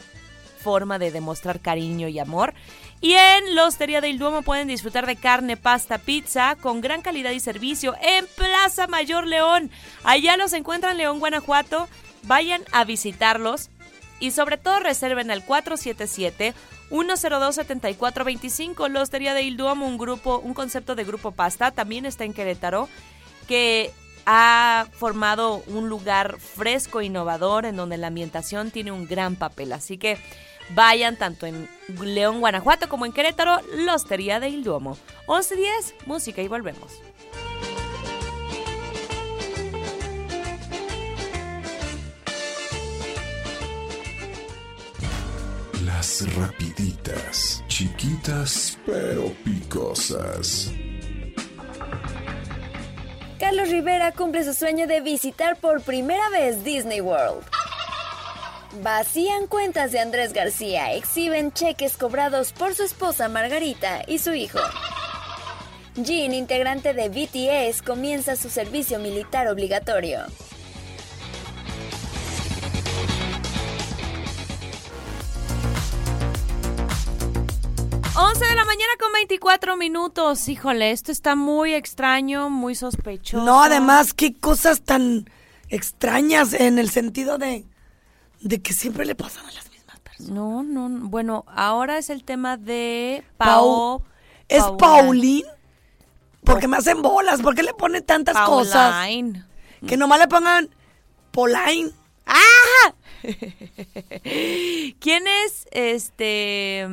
[SPEAKER 2] forma de demostrar cariño y amor. Y en la Hostería del Duomo pueden disfrutar de carne, pasta, pizza con gran calidad y servicio en Plaza Mayor León. Allá los encuentran en León, Guanajuato. Vayan a visitarlos y sobre todo reserven al 477 102-7425. La Hostería de Il Duomo, un grupo, un concepto de grupo pasta, también está en Querétaro, que ha formado un lugar fresco, innovador, en donde la ambientación tiene un gran papel. Así que vayan tanto en León, Guanajuato, como en Querétaro, la Hostería de Il Duomo. 11.10, música y volvemos.
[SPEAKER 1] Las rapiditas, chiquitas pero picosas.
[SPEAKER 12] Carlos Rivera cumple su sueño de visitar por primera vez Disney World. Vacían cuentas de Andrés García, exhiben cheques cobrados por su esposa Margarita y su hijo. Jin, integrante de BTS, comienza su servicio militar obligatorio.
[SPEAKER 2] 11 de la mañana con 24 minutos. Híjole, esto está muy extraño, muy sospechoso.
[SPEAKER 3] No, además, qué cosas tan extrañas en el sentido de, de que siempre le pasan a las mismas personas.
[SPEAKER 2] No, no, no. bueno, ahora es el tema de
[SPEAKER 3] Pau.
[SPEAKER 2] Pau.
[SPEAKER 3] ¿Es. Paulín? Porque me hacen bolas. ¿Por qué le ponen tantas cosas?
[SPEAKER 2] Pauline.
[SPEAKER 3] Que nomás le pongan Pauline.
[SPEAKER 2] ¡Ah! ¿Quién es este?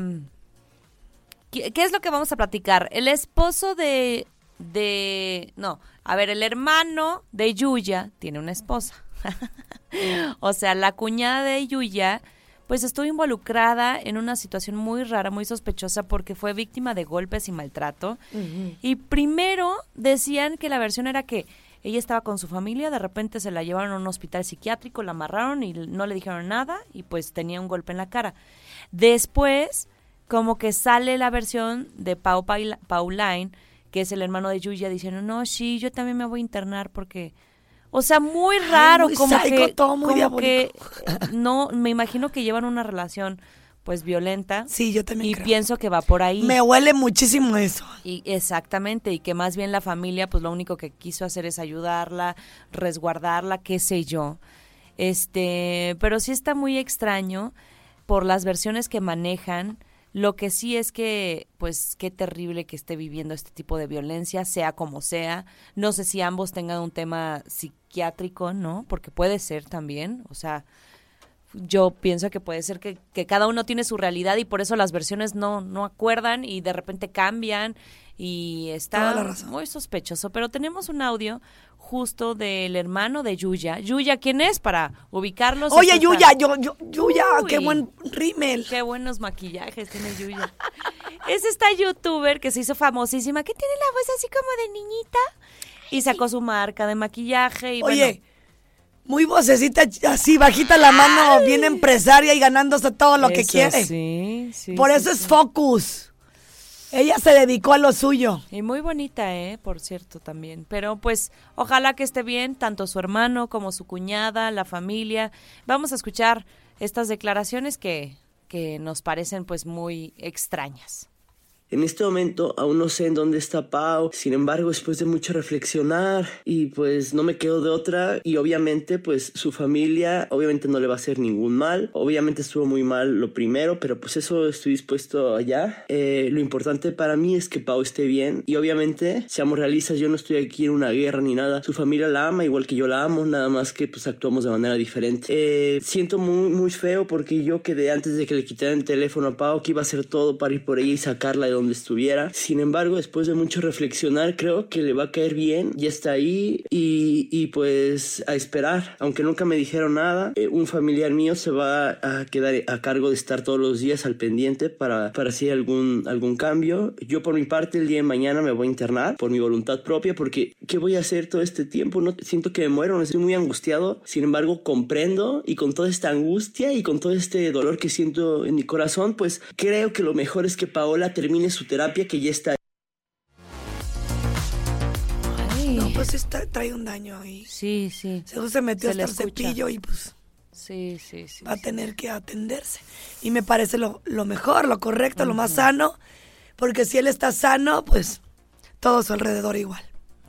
[SPEAKER 2] ¿Qué qué es lo que vamos a platicar? El esposo de de no, a ver, el hermano de Yuya tiene una esposa. [LAUGHS] [LAUGHS] o sea, la cuñada de Yuya pues estuvo involucrada en una situación muy rara, muy sospechosa porque fue víctima de golpes y maltrato. Y primero decían que la versión era que ella estaba con su familia, de repente se la llevaron a un hospital psiquiátrico, la amarraron y no le dijeron nada y pues tenía un golpe en la cara. Después, como que sale la versión de Pau Pauline, que es el hermano de Yuya, diciendo, no, sí, yo también me voy a internar porque... O sea, muy raro,
[SPEAKER 3] muy
[SPEAKER 2] como
[SPEAKER 3] psycho,
[SPEAKER 2] que,
[SPEAKER 3] todo muy
[SPEAKER 2] como que no, me imagino que llevan una relación pues violenta.
[SPEAKER 3] Sí, yo también
[SPEAKER 2] Y
[SPEAKER 3] creo.
[SPEAKER 2] pienso que va por ahí.
[SPEAKER 3] Me huele muchísimo eso.
[SPEAKER 2] Y exactamente, y que más bien la familia, pues lo único que quiso hacer es ayudarla, resguardarla, qué sé yo. Este, pero sí está muy extraño por las versiones que manejan. Lo que sí es que, pues, qué terrible que esté viviendo este tipo de violencia, sea como sea. No sé si ambos tengan un tema psiquiátrico, ¿no? Porque puede ser también, o sea, yo pienso que puede ser que, que cada uno tiene su realidad y por eso las versiones no, no acuerdan y de repente cambian y está muy sospechoso. Pero tenemos un audio justo del hermano de Yuya. Yuya, ¿quién es? Para ubicarlos.
[SPEAKER 3] Oye, Yuya, yo, yo, Yuya, qué buen rímel.
[SPEAKER 2] Qué buenos maquillajes tiene Yuya. [LAUGHS] es esta youtuber que se hizo famosísima, que tiene la voz así como de niñita. Y sacó su marca de maquillaje y
[SPEAKER 3] Oye,
[SPEAKER 2] bueno.
[SPEAKER 3] muy vocecita así, bajita la mano, bien empresaria y ganándose todo lo que quiere.
[SPEAKER 2] Sí, sí.
[SPEAKER 3] Por
[SPEAKER 2] sí,
[SPEAKER 3] eso es. Focus. Ella se dedicó a lo suyo.
[SPEAKER 2] Y muy bonita, ¿eh? Por cierto, también. Pero pues ojalá que esté bien, tanto su hermano como su cuñada, la familia. Vamos a escuchar estas declaraciones que, que nos parecen pues muy extrañas.
[SPEAKER 13] En este momento aún no sé en dónde está Pau, sin embargo después de mucho reflexionar y pues no me quedo de otra y obviamente pues su familia obviamente no le va a hacer ningún mal, obviamente estuvo muy mal lo primero, pero pues eso estoy dispuesto allá. Eh, lo importante para mí es que Pau esté bien y obviamente seamos realistas, yo no estoy aquí en una guerra ni nada, su familia la ama igual que yo la amo, nada más que pues actuamos de manera diferente. Eh, siento muy, muy feo porque yo quedé antes de que le quitaran el teléfono a Pau que iba a hacer todo para ir por ella y sacarla de donde estuviera. Sin embargo, después de mucho reflexionar, creo que le va a caer bien, ya está ahí y, y pues a esperar. Aunque nunca me dijeron nada, eh, un familiar mío se va a quedar a cargo de estar todos los días al pendiente para, para si hay algún, algún cambio. Yo por mi parte el día de mañana me voy a internar por mi voluntad propia porque ¿qué voy a hacer todo este tiempo? No siento que me muero, estoy muy angustiado. Sin embargo, comprendo y con toda esta angustia y con todo este dolor que siento en mi corazón, pues creo que lo mejor es que Paola termine su terapia que ya está.
[SPEAKER 3] No, pues está, trae un daño ahí.
[SPEAKER 2] Sí, sí.
[SPEAKER 3] Según se metió
[SPEAKER 2] Se
[SPEAKER 3] hasta el cepillo y pues
[SPEAKER 2] Sí, sí, sí.
[SPEAKER 3] va a tener que atenderse. Y me parece lo, lo mejor, lo correcto, lo más sano. Porque si él está sano, pues todo a su alrededor igual.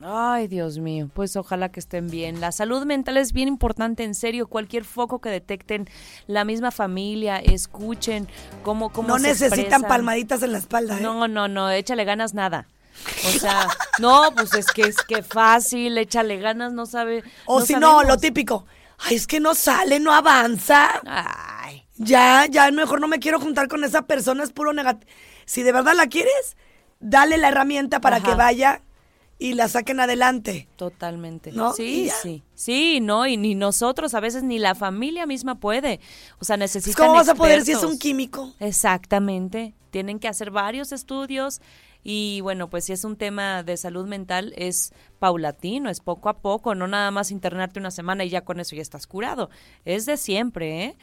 [SPEAKER 2] Ay, Dios mío, pues ojalá que estén bien. La salud mental es bien importante, en serio. Cualquier foco que detecten, la misma familia, escuchen cómo, cómo
[SPEAKER 3] No
[SPEAKER 2] se
[SPEAKER 3] necesitan
[SPEAKER 2] expresan.
[SPEAKER 3] palmaditas en la espalda, ¿eh?
[SPEAKER 2] No, no, no, échale ganas nada. O sea, [LAUGHS] no, pues es que es que fácil, échale ganas, no sabe.
[SPEAKER 3] O si no, lo típico. Ay, es que no sale, no avanza.
[SPEAKER 2] Ay.
[SPEAKER 3] Ya, ya, mejor no me quiero juntar con esa persona, es puro negativo. Si de verdad la quieres, dale la herramienta para
[SPEAKER 2] Ajá.
[SPEAKER 3] que vaya y la saquen adelante.
[SPEAKER 2] Totalmente.
[SPEAKER 3] ¿No?
[SPEAKER 2] Sí, sí. Sí, no, y ni nosotros, a veces ni la familia misma puede. O sea, necesitan
[SPEAKER 3] ¿Cómo vas a poder si es un químico?
[SPEAKER 2] Exactamente. Tienen que hacer varios estudios y bueno, pues si es un tema de salud mental es paulatino, es poco a poco, no nada más internarte una semana y ya con eso ya estás curado. Es de siempre, ¿eh?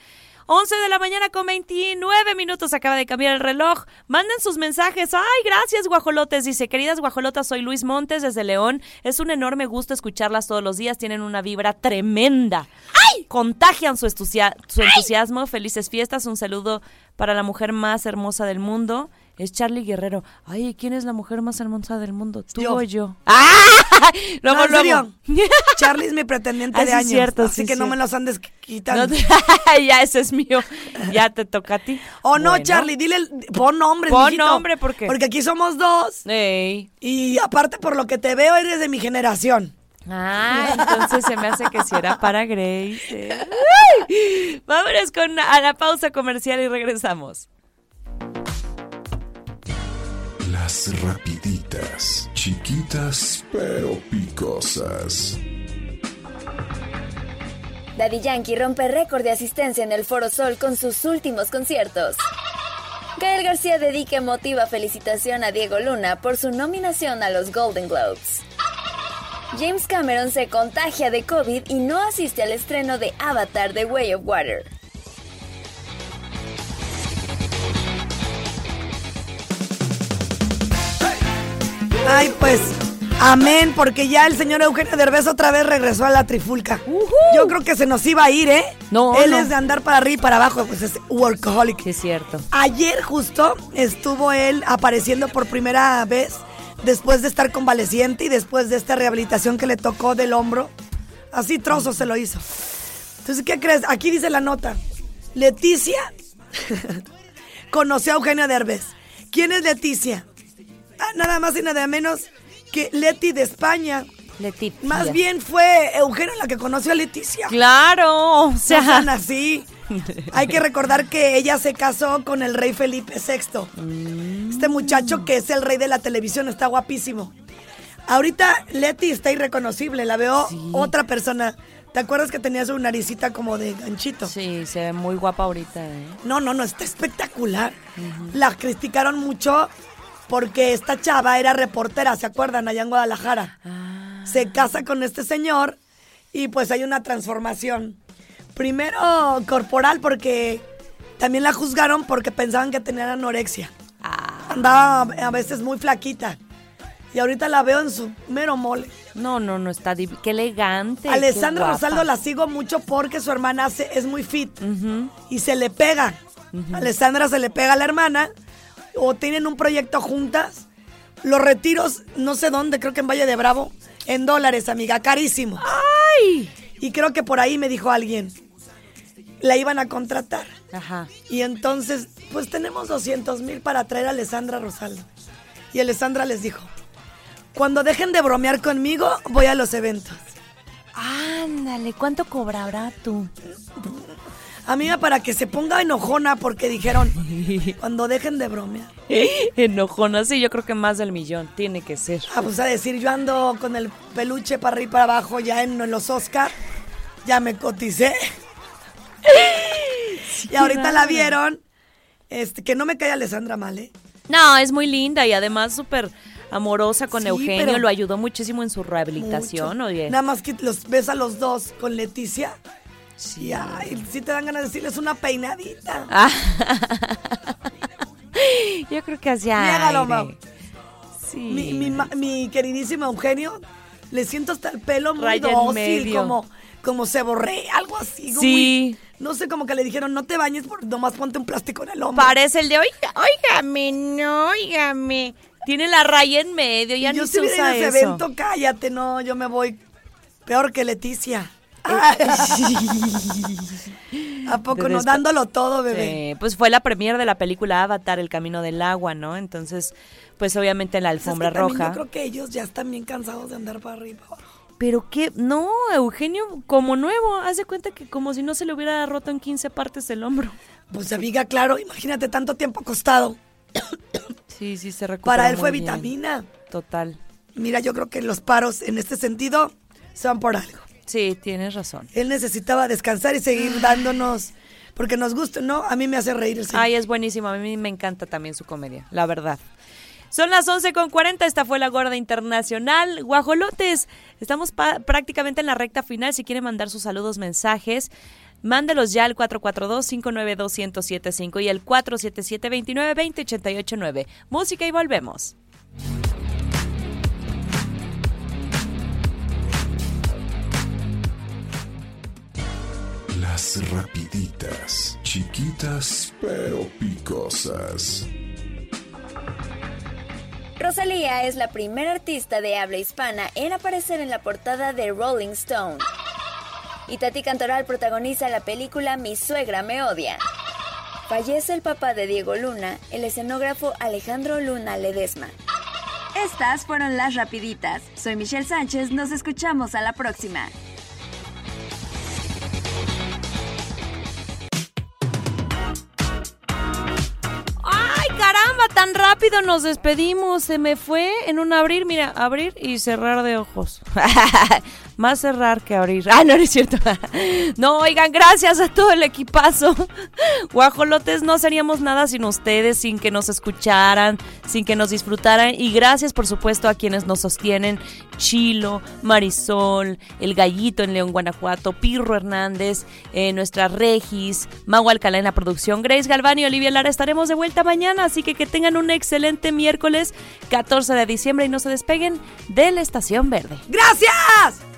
[SPEAKER 2] 11 de la mañana con 29 minutos acaba de cambiar el reloj. Manden sus mensajes. Ay, gracias, guajolotes. Dice, queridas guajolotas, soy Luis Montes desde León. Es un enorme gusto escucharlas todos los días. Tienen una vibra tremenda. ¡Ay! Contagian su, su entusiasmo. Felices fiestas. Un saludo para la mujer más hermosa del mundo. Es Charlie Guerrero. Ay, ¿quién es la mujer más hermosa del mundo? ¿Tú
[SPEAKER 3] Yo.
[SPEAKER 2] o yo? [LAUGHS] ¡Ah! Luego,
[SPEAKER 3] No. [LAUGHS] Charlie es mi pretendiente
[SPEAKER 2] Ah,
[SPEAKER 3] de años.
[SPEAKER 2] cierto,
[SPEAKER 3] así
[SPEAKER 2] sí,
[SPEAKER 3] que no me los andes quitando.
[SPEAKER 2] No te- [LAUGHS] ya, ese es mío. Ya te toca a ti.
[SPEAKER 3] O no. Charlie, dile, pon nombre.
[SPEAKER 2] Pon
[SPEAKER 3] mijito.
[SPEAKER 2] nombre, ¿por qué?
[SPEAKER 3] Porque aquí somos dos.
[SPEAKER 2] Ey.
[SPEAKER 3] Y aparte, por lo que te veo, eres de mi generación.
[SPEAKER 2] Ah, entonces se me hace que si era para Grace. Vámonos con a la pausa comercial y regresamos.
[SPEAKER 1] Las rapiditas, chiquitas pero picosas.
[SPEAKER 12] Daddy Yankee rompe récord de asistencia en el Foro Sol con sus últimos conciertos. Gael García dedica emotiva felicitación a Diego Luna por su nominación a los Golden Globes. James Cameron se contagia de COVID y no asiste al estreno de Avatar The Way of Water.
[SPEAKER 3] Ay, pues, amén, porque ya el señor Eugenio Derbez otra vez regresó a la trifulca. Yo creo que se nos iba a ir, ¿eh?
[SPEAKER 2] No,
[SPEAKER 3] Él
[SPEAKER 2] no.
[SPEAKER 3] es de andar para arriba y para abajo, pues es workaholic.
[SPEAKER 2] Sí, es cierto.
[SPEAKER 3] Ayer justo estuvo él apareciendo por primera vez después de estar convaleciente y después de esta rehabilitación que le tocó del hombro. Así trozo se lo hizo. Entonces, ¿qué crees? Aquí dice la nota. Leticia [LAUGHS] conoció a Eugenio Derbez. ¿Quién es Leticia? Ah, nada más y nada menos que Leti de España.
[SPEAKER 2] Leti.
[SPEAKER 3] Más bien fue Eugenio la que conoció a Leticia.
[SPEAKER 2] Claro, o
[SPEAKER 3] No
[SPEAKER 2] sea.
[SPEAKER 3] sean así. [LAUGHS] Hay que recordar que ella se casó con el rey Felipe VI. Este muchacho que es el rey de la televisión está guapísimo. Ahorita Leti está irreconocible, la veo otra persona. ¿Te acuerdas que tenía su naricita como de ganchito?
[SPEAKER 2] Sí, se ve muy guapa ahorita, ¿eh?
[SPEAKER 3] No, no, no, está espectacular. La criticaron mucho porque esta chava era reportera, ¿se acuerdan? Allá en Guadalajara. Se casa con este señor y pues hay una transformación. Primero corporal porque también la juzgaron porque pensaban que tenía anorexia. Andaba a veces muy flaquita. Y ahorita la veo en su mero mole.
[SPEAKER 2] No, no, no, está div- Qué elegante.
[SPEAKER 3] Alessandra. Rosaldo la sigo mucho porque su hermana hace- es muy fit y se le pega. Alessandra se le pega a la hermana o tienen un proyecto juntas, los retiros, no sé dónde, creo que en Valle de Bravo, en dólares, amiga, carísimo.
[SPEAKER 2] ¡Ay!
[SPEAKER 3] Y creo que por ahí me dijo alguien, la iban a contratar.
[SPEAKER 2] Ajá.
[SPEAKER 3] Y entonces, pues tenemos 200 mil para traer a Alessandra Rosaldo. Y Alessandra les dijo, cuando dejen de bromear conmigo, voy a los eventos.
[SPEAKER 2] Ándale, ¿cuánto cobrará tú?
[SPEAKER 3] Amiga, para que se ponga enojona porque dijeron, cuando dejen de bromear. [LAUGHS]
[SPEAKER 2] Enojona, sí, yo creo que más del millón, tiene que ser.
[SPEAKER 3] Ah, pues a decir, yo ando con el peluche para arriba y para abajo ya en, en los Oscar. Ya me coticé. [LAUGHS] y ahorita la vieron. Este, que no me cae Alessandra mal, ¿eh?
[SPEAKER 2] No, es muy linda y además súper amorosa con
[SPEAKER 3] Sí,
[SPEAKER 2] Eugenio, lo ayudó muchísimo en su rehabilitación,
[SPEAKER 3] Mucho.
[SPEAKER 2] oye.
[SPEAKER 3] Nada más que los ves a los dos con Leticia. Sí. Ay, sí te dan ganas de decirles una peinadita.
[SPEAKER 2] Ah. [LAUGHS] Yo creo que hacía. Sí.
[SPEAKER 3] Mi, mi ma- mi queridísimo Eugenio, le siento hasta el pelo muy
[SPEAKER 2] Raya
[SPEAKER 3] dócil, como, como se borré, algo así.
[SPEAKER 2] Sí.
[SPEAKER 3] muy- no sé, como que le dijeron, no te bañes, por, nomás ponte un plástico en el hombro.
[SPEAKER 2] Parece el de, oiga, óigame, no, óigame. Tiene la raya en medio, ya
[SPEAKER 3] yo
[SPEAKER 2] ni
[SPEAKER 3] si
[SPEAKER 2] se
[SPEAKER 3] a ese evento, cállate, no, yo me voy peor que Leticia. [LAUGHS] ¿A poco no? Dándolo todo, bebé.
[SPEAKER 2] Sí, pues fue la premier de la película Avatar, El Camino del Agua, ¿no? Entonces, pues obviamente en la
[SPEAKER 3] ¿Sabes
[SPEAKER 2] alfombra
[SPEAKER 3] que también
[SPEAKER 2] roja.
[SPEAKER 3] Yo creo que ellos ya están bien cansados de andar para arriba.
[SPEAKER 2] Pero qué, no, Eugenio como nuevo, hace cuenta que como si no se le hubiera roto en 15 partes el hombro.
[SPEAKER 3] Pues amiga, claro, imagínate tanto tiempo acostado.
[SPEAKER 2] Sí, sí, se recuperó
[SPEAKER 3] Para él fue
[SPEAKER 2] bien.
[SPEAKER 3] vitamina.
[SPEAKER 2] Total.
[SPEAKER 3] Mira, yo creo que los paros en este sentido son por algo.
[SPEAKER 2] Sí, tienes razón.
[SPEAKER 3] Él necesitaba descansar y seguir dándonos, porque nos gusta, ¿no? A mí me hace reír el señor.
[SPEAKER 2] Ay, es buenísimo, a mí me encanta también su comedia, la verdad. Son las 11 con 40, esta fue la Gorda Internacional. Guajolotes, estamos prácticamente en la recta final. Si quieren mandar sus saludos, mensajes, mándelos ya al 442-592-1075 y el 477-2920-889. Música y volvemos.
[SPEAKER 1] Las rapiditas, chiquitas pero picosas.
[SPEAKER 12] Rosalía es la primera artista de habla hispana en aparecer en la portada de Rolling Stone. Y Tati Cantoral protagoniza la película Mi suegra me odia. Fallece el papá de Diego Luna, el escenógrafo Alejandro Luna Ledesma. Estas fueron las rapiditas. Soy Michelle Sánchez, nos escuchamos a la próxima.
[SPEAKER 2] Rápido nos despedimos. Se me fue en un abrir, mira, abrir y cerrar de ojos. [LAUGHS] Más cerrar que abrir. Ah, no, no es cierto. [LAUGHS] no, oigan, gracias a todo el equipazo. [LAUGHS] Guajolotes, no seríamos nada sin ustedes, sin que nos escucharan, sin que nos disfrutaran. Y gracias, por supuesto, a quienes nos sostienen. Chilo, Marisol, El Gallito en León, Guanajuato, Pirro Hernández, eh, nuestra Regis, Mau Alcalá en la producción, Grace Galván y Olivia Lara. Estaremos de vuelta mañana, así que que tengan un excelente miércoles 14 de diciembre y no se despeguen de la Estación Verde.
[SPEAKER 3] ¡Gracias!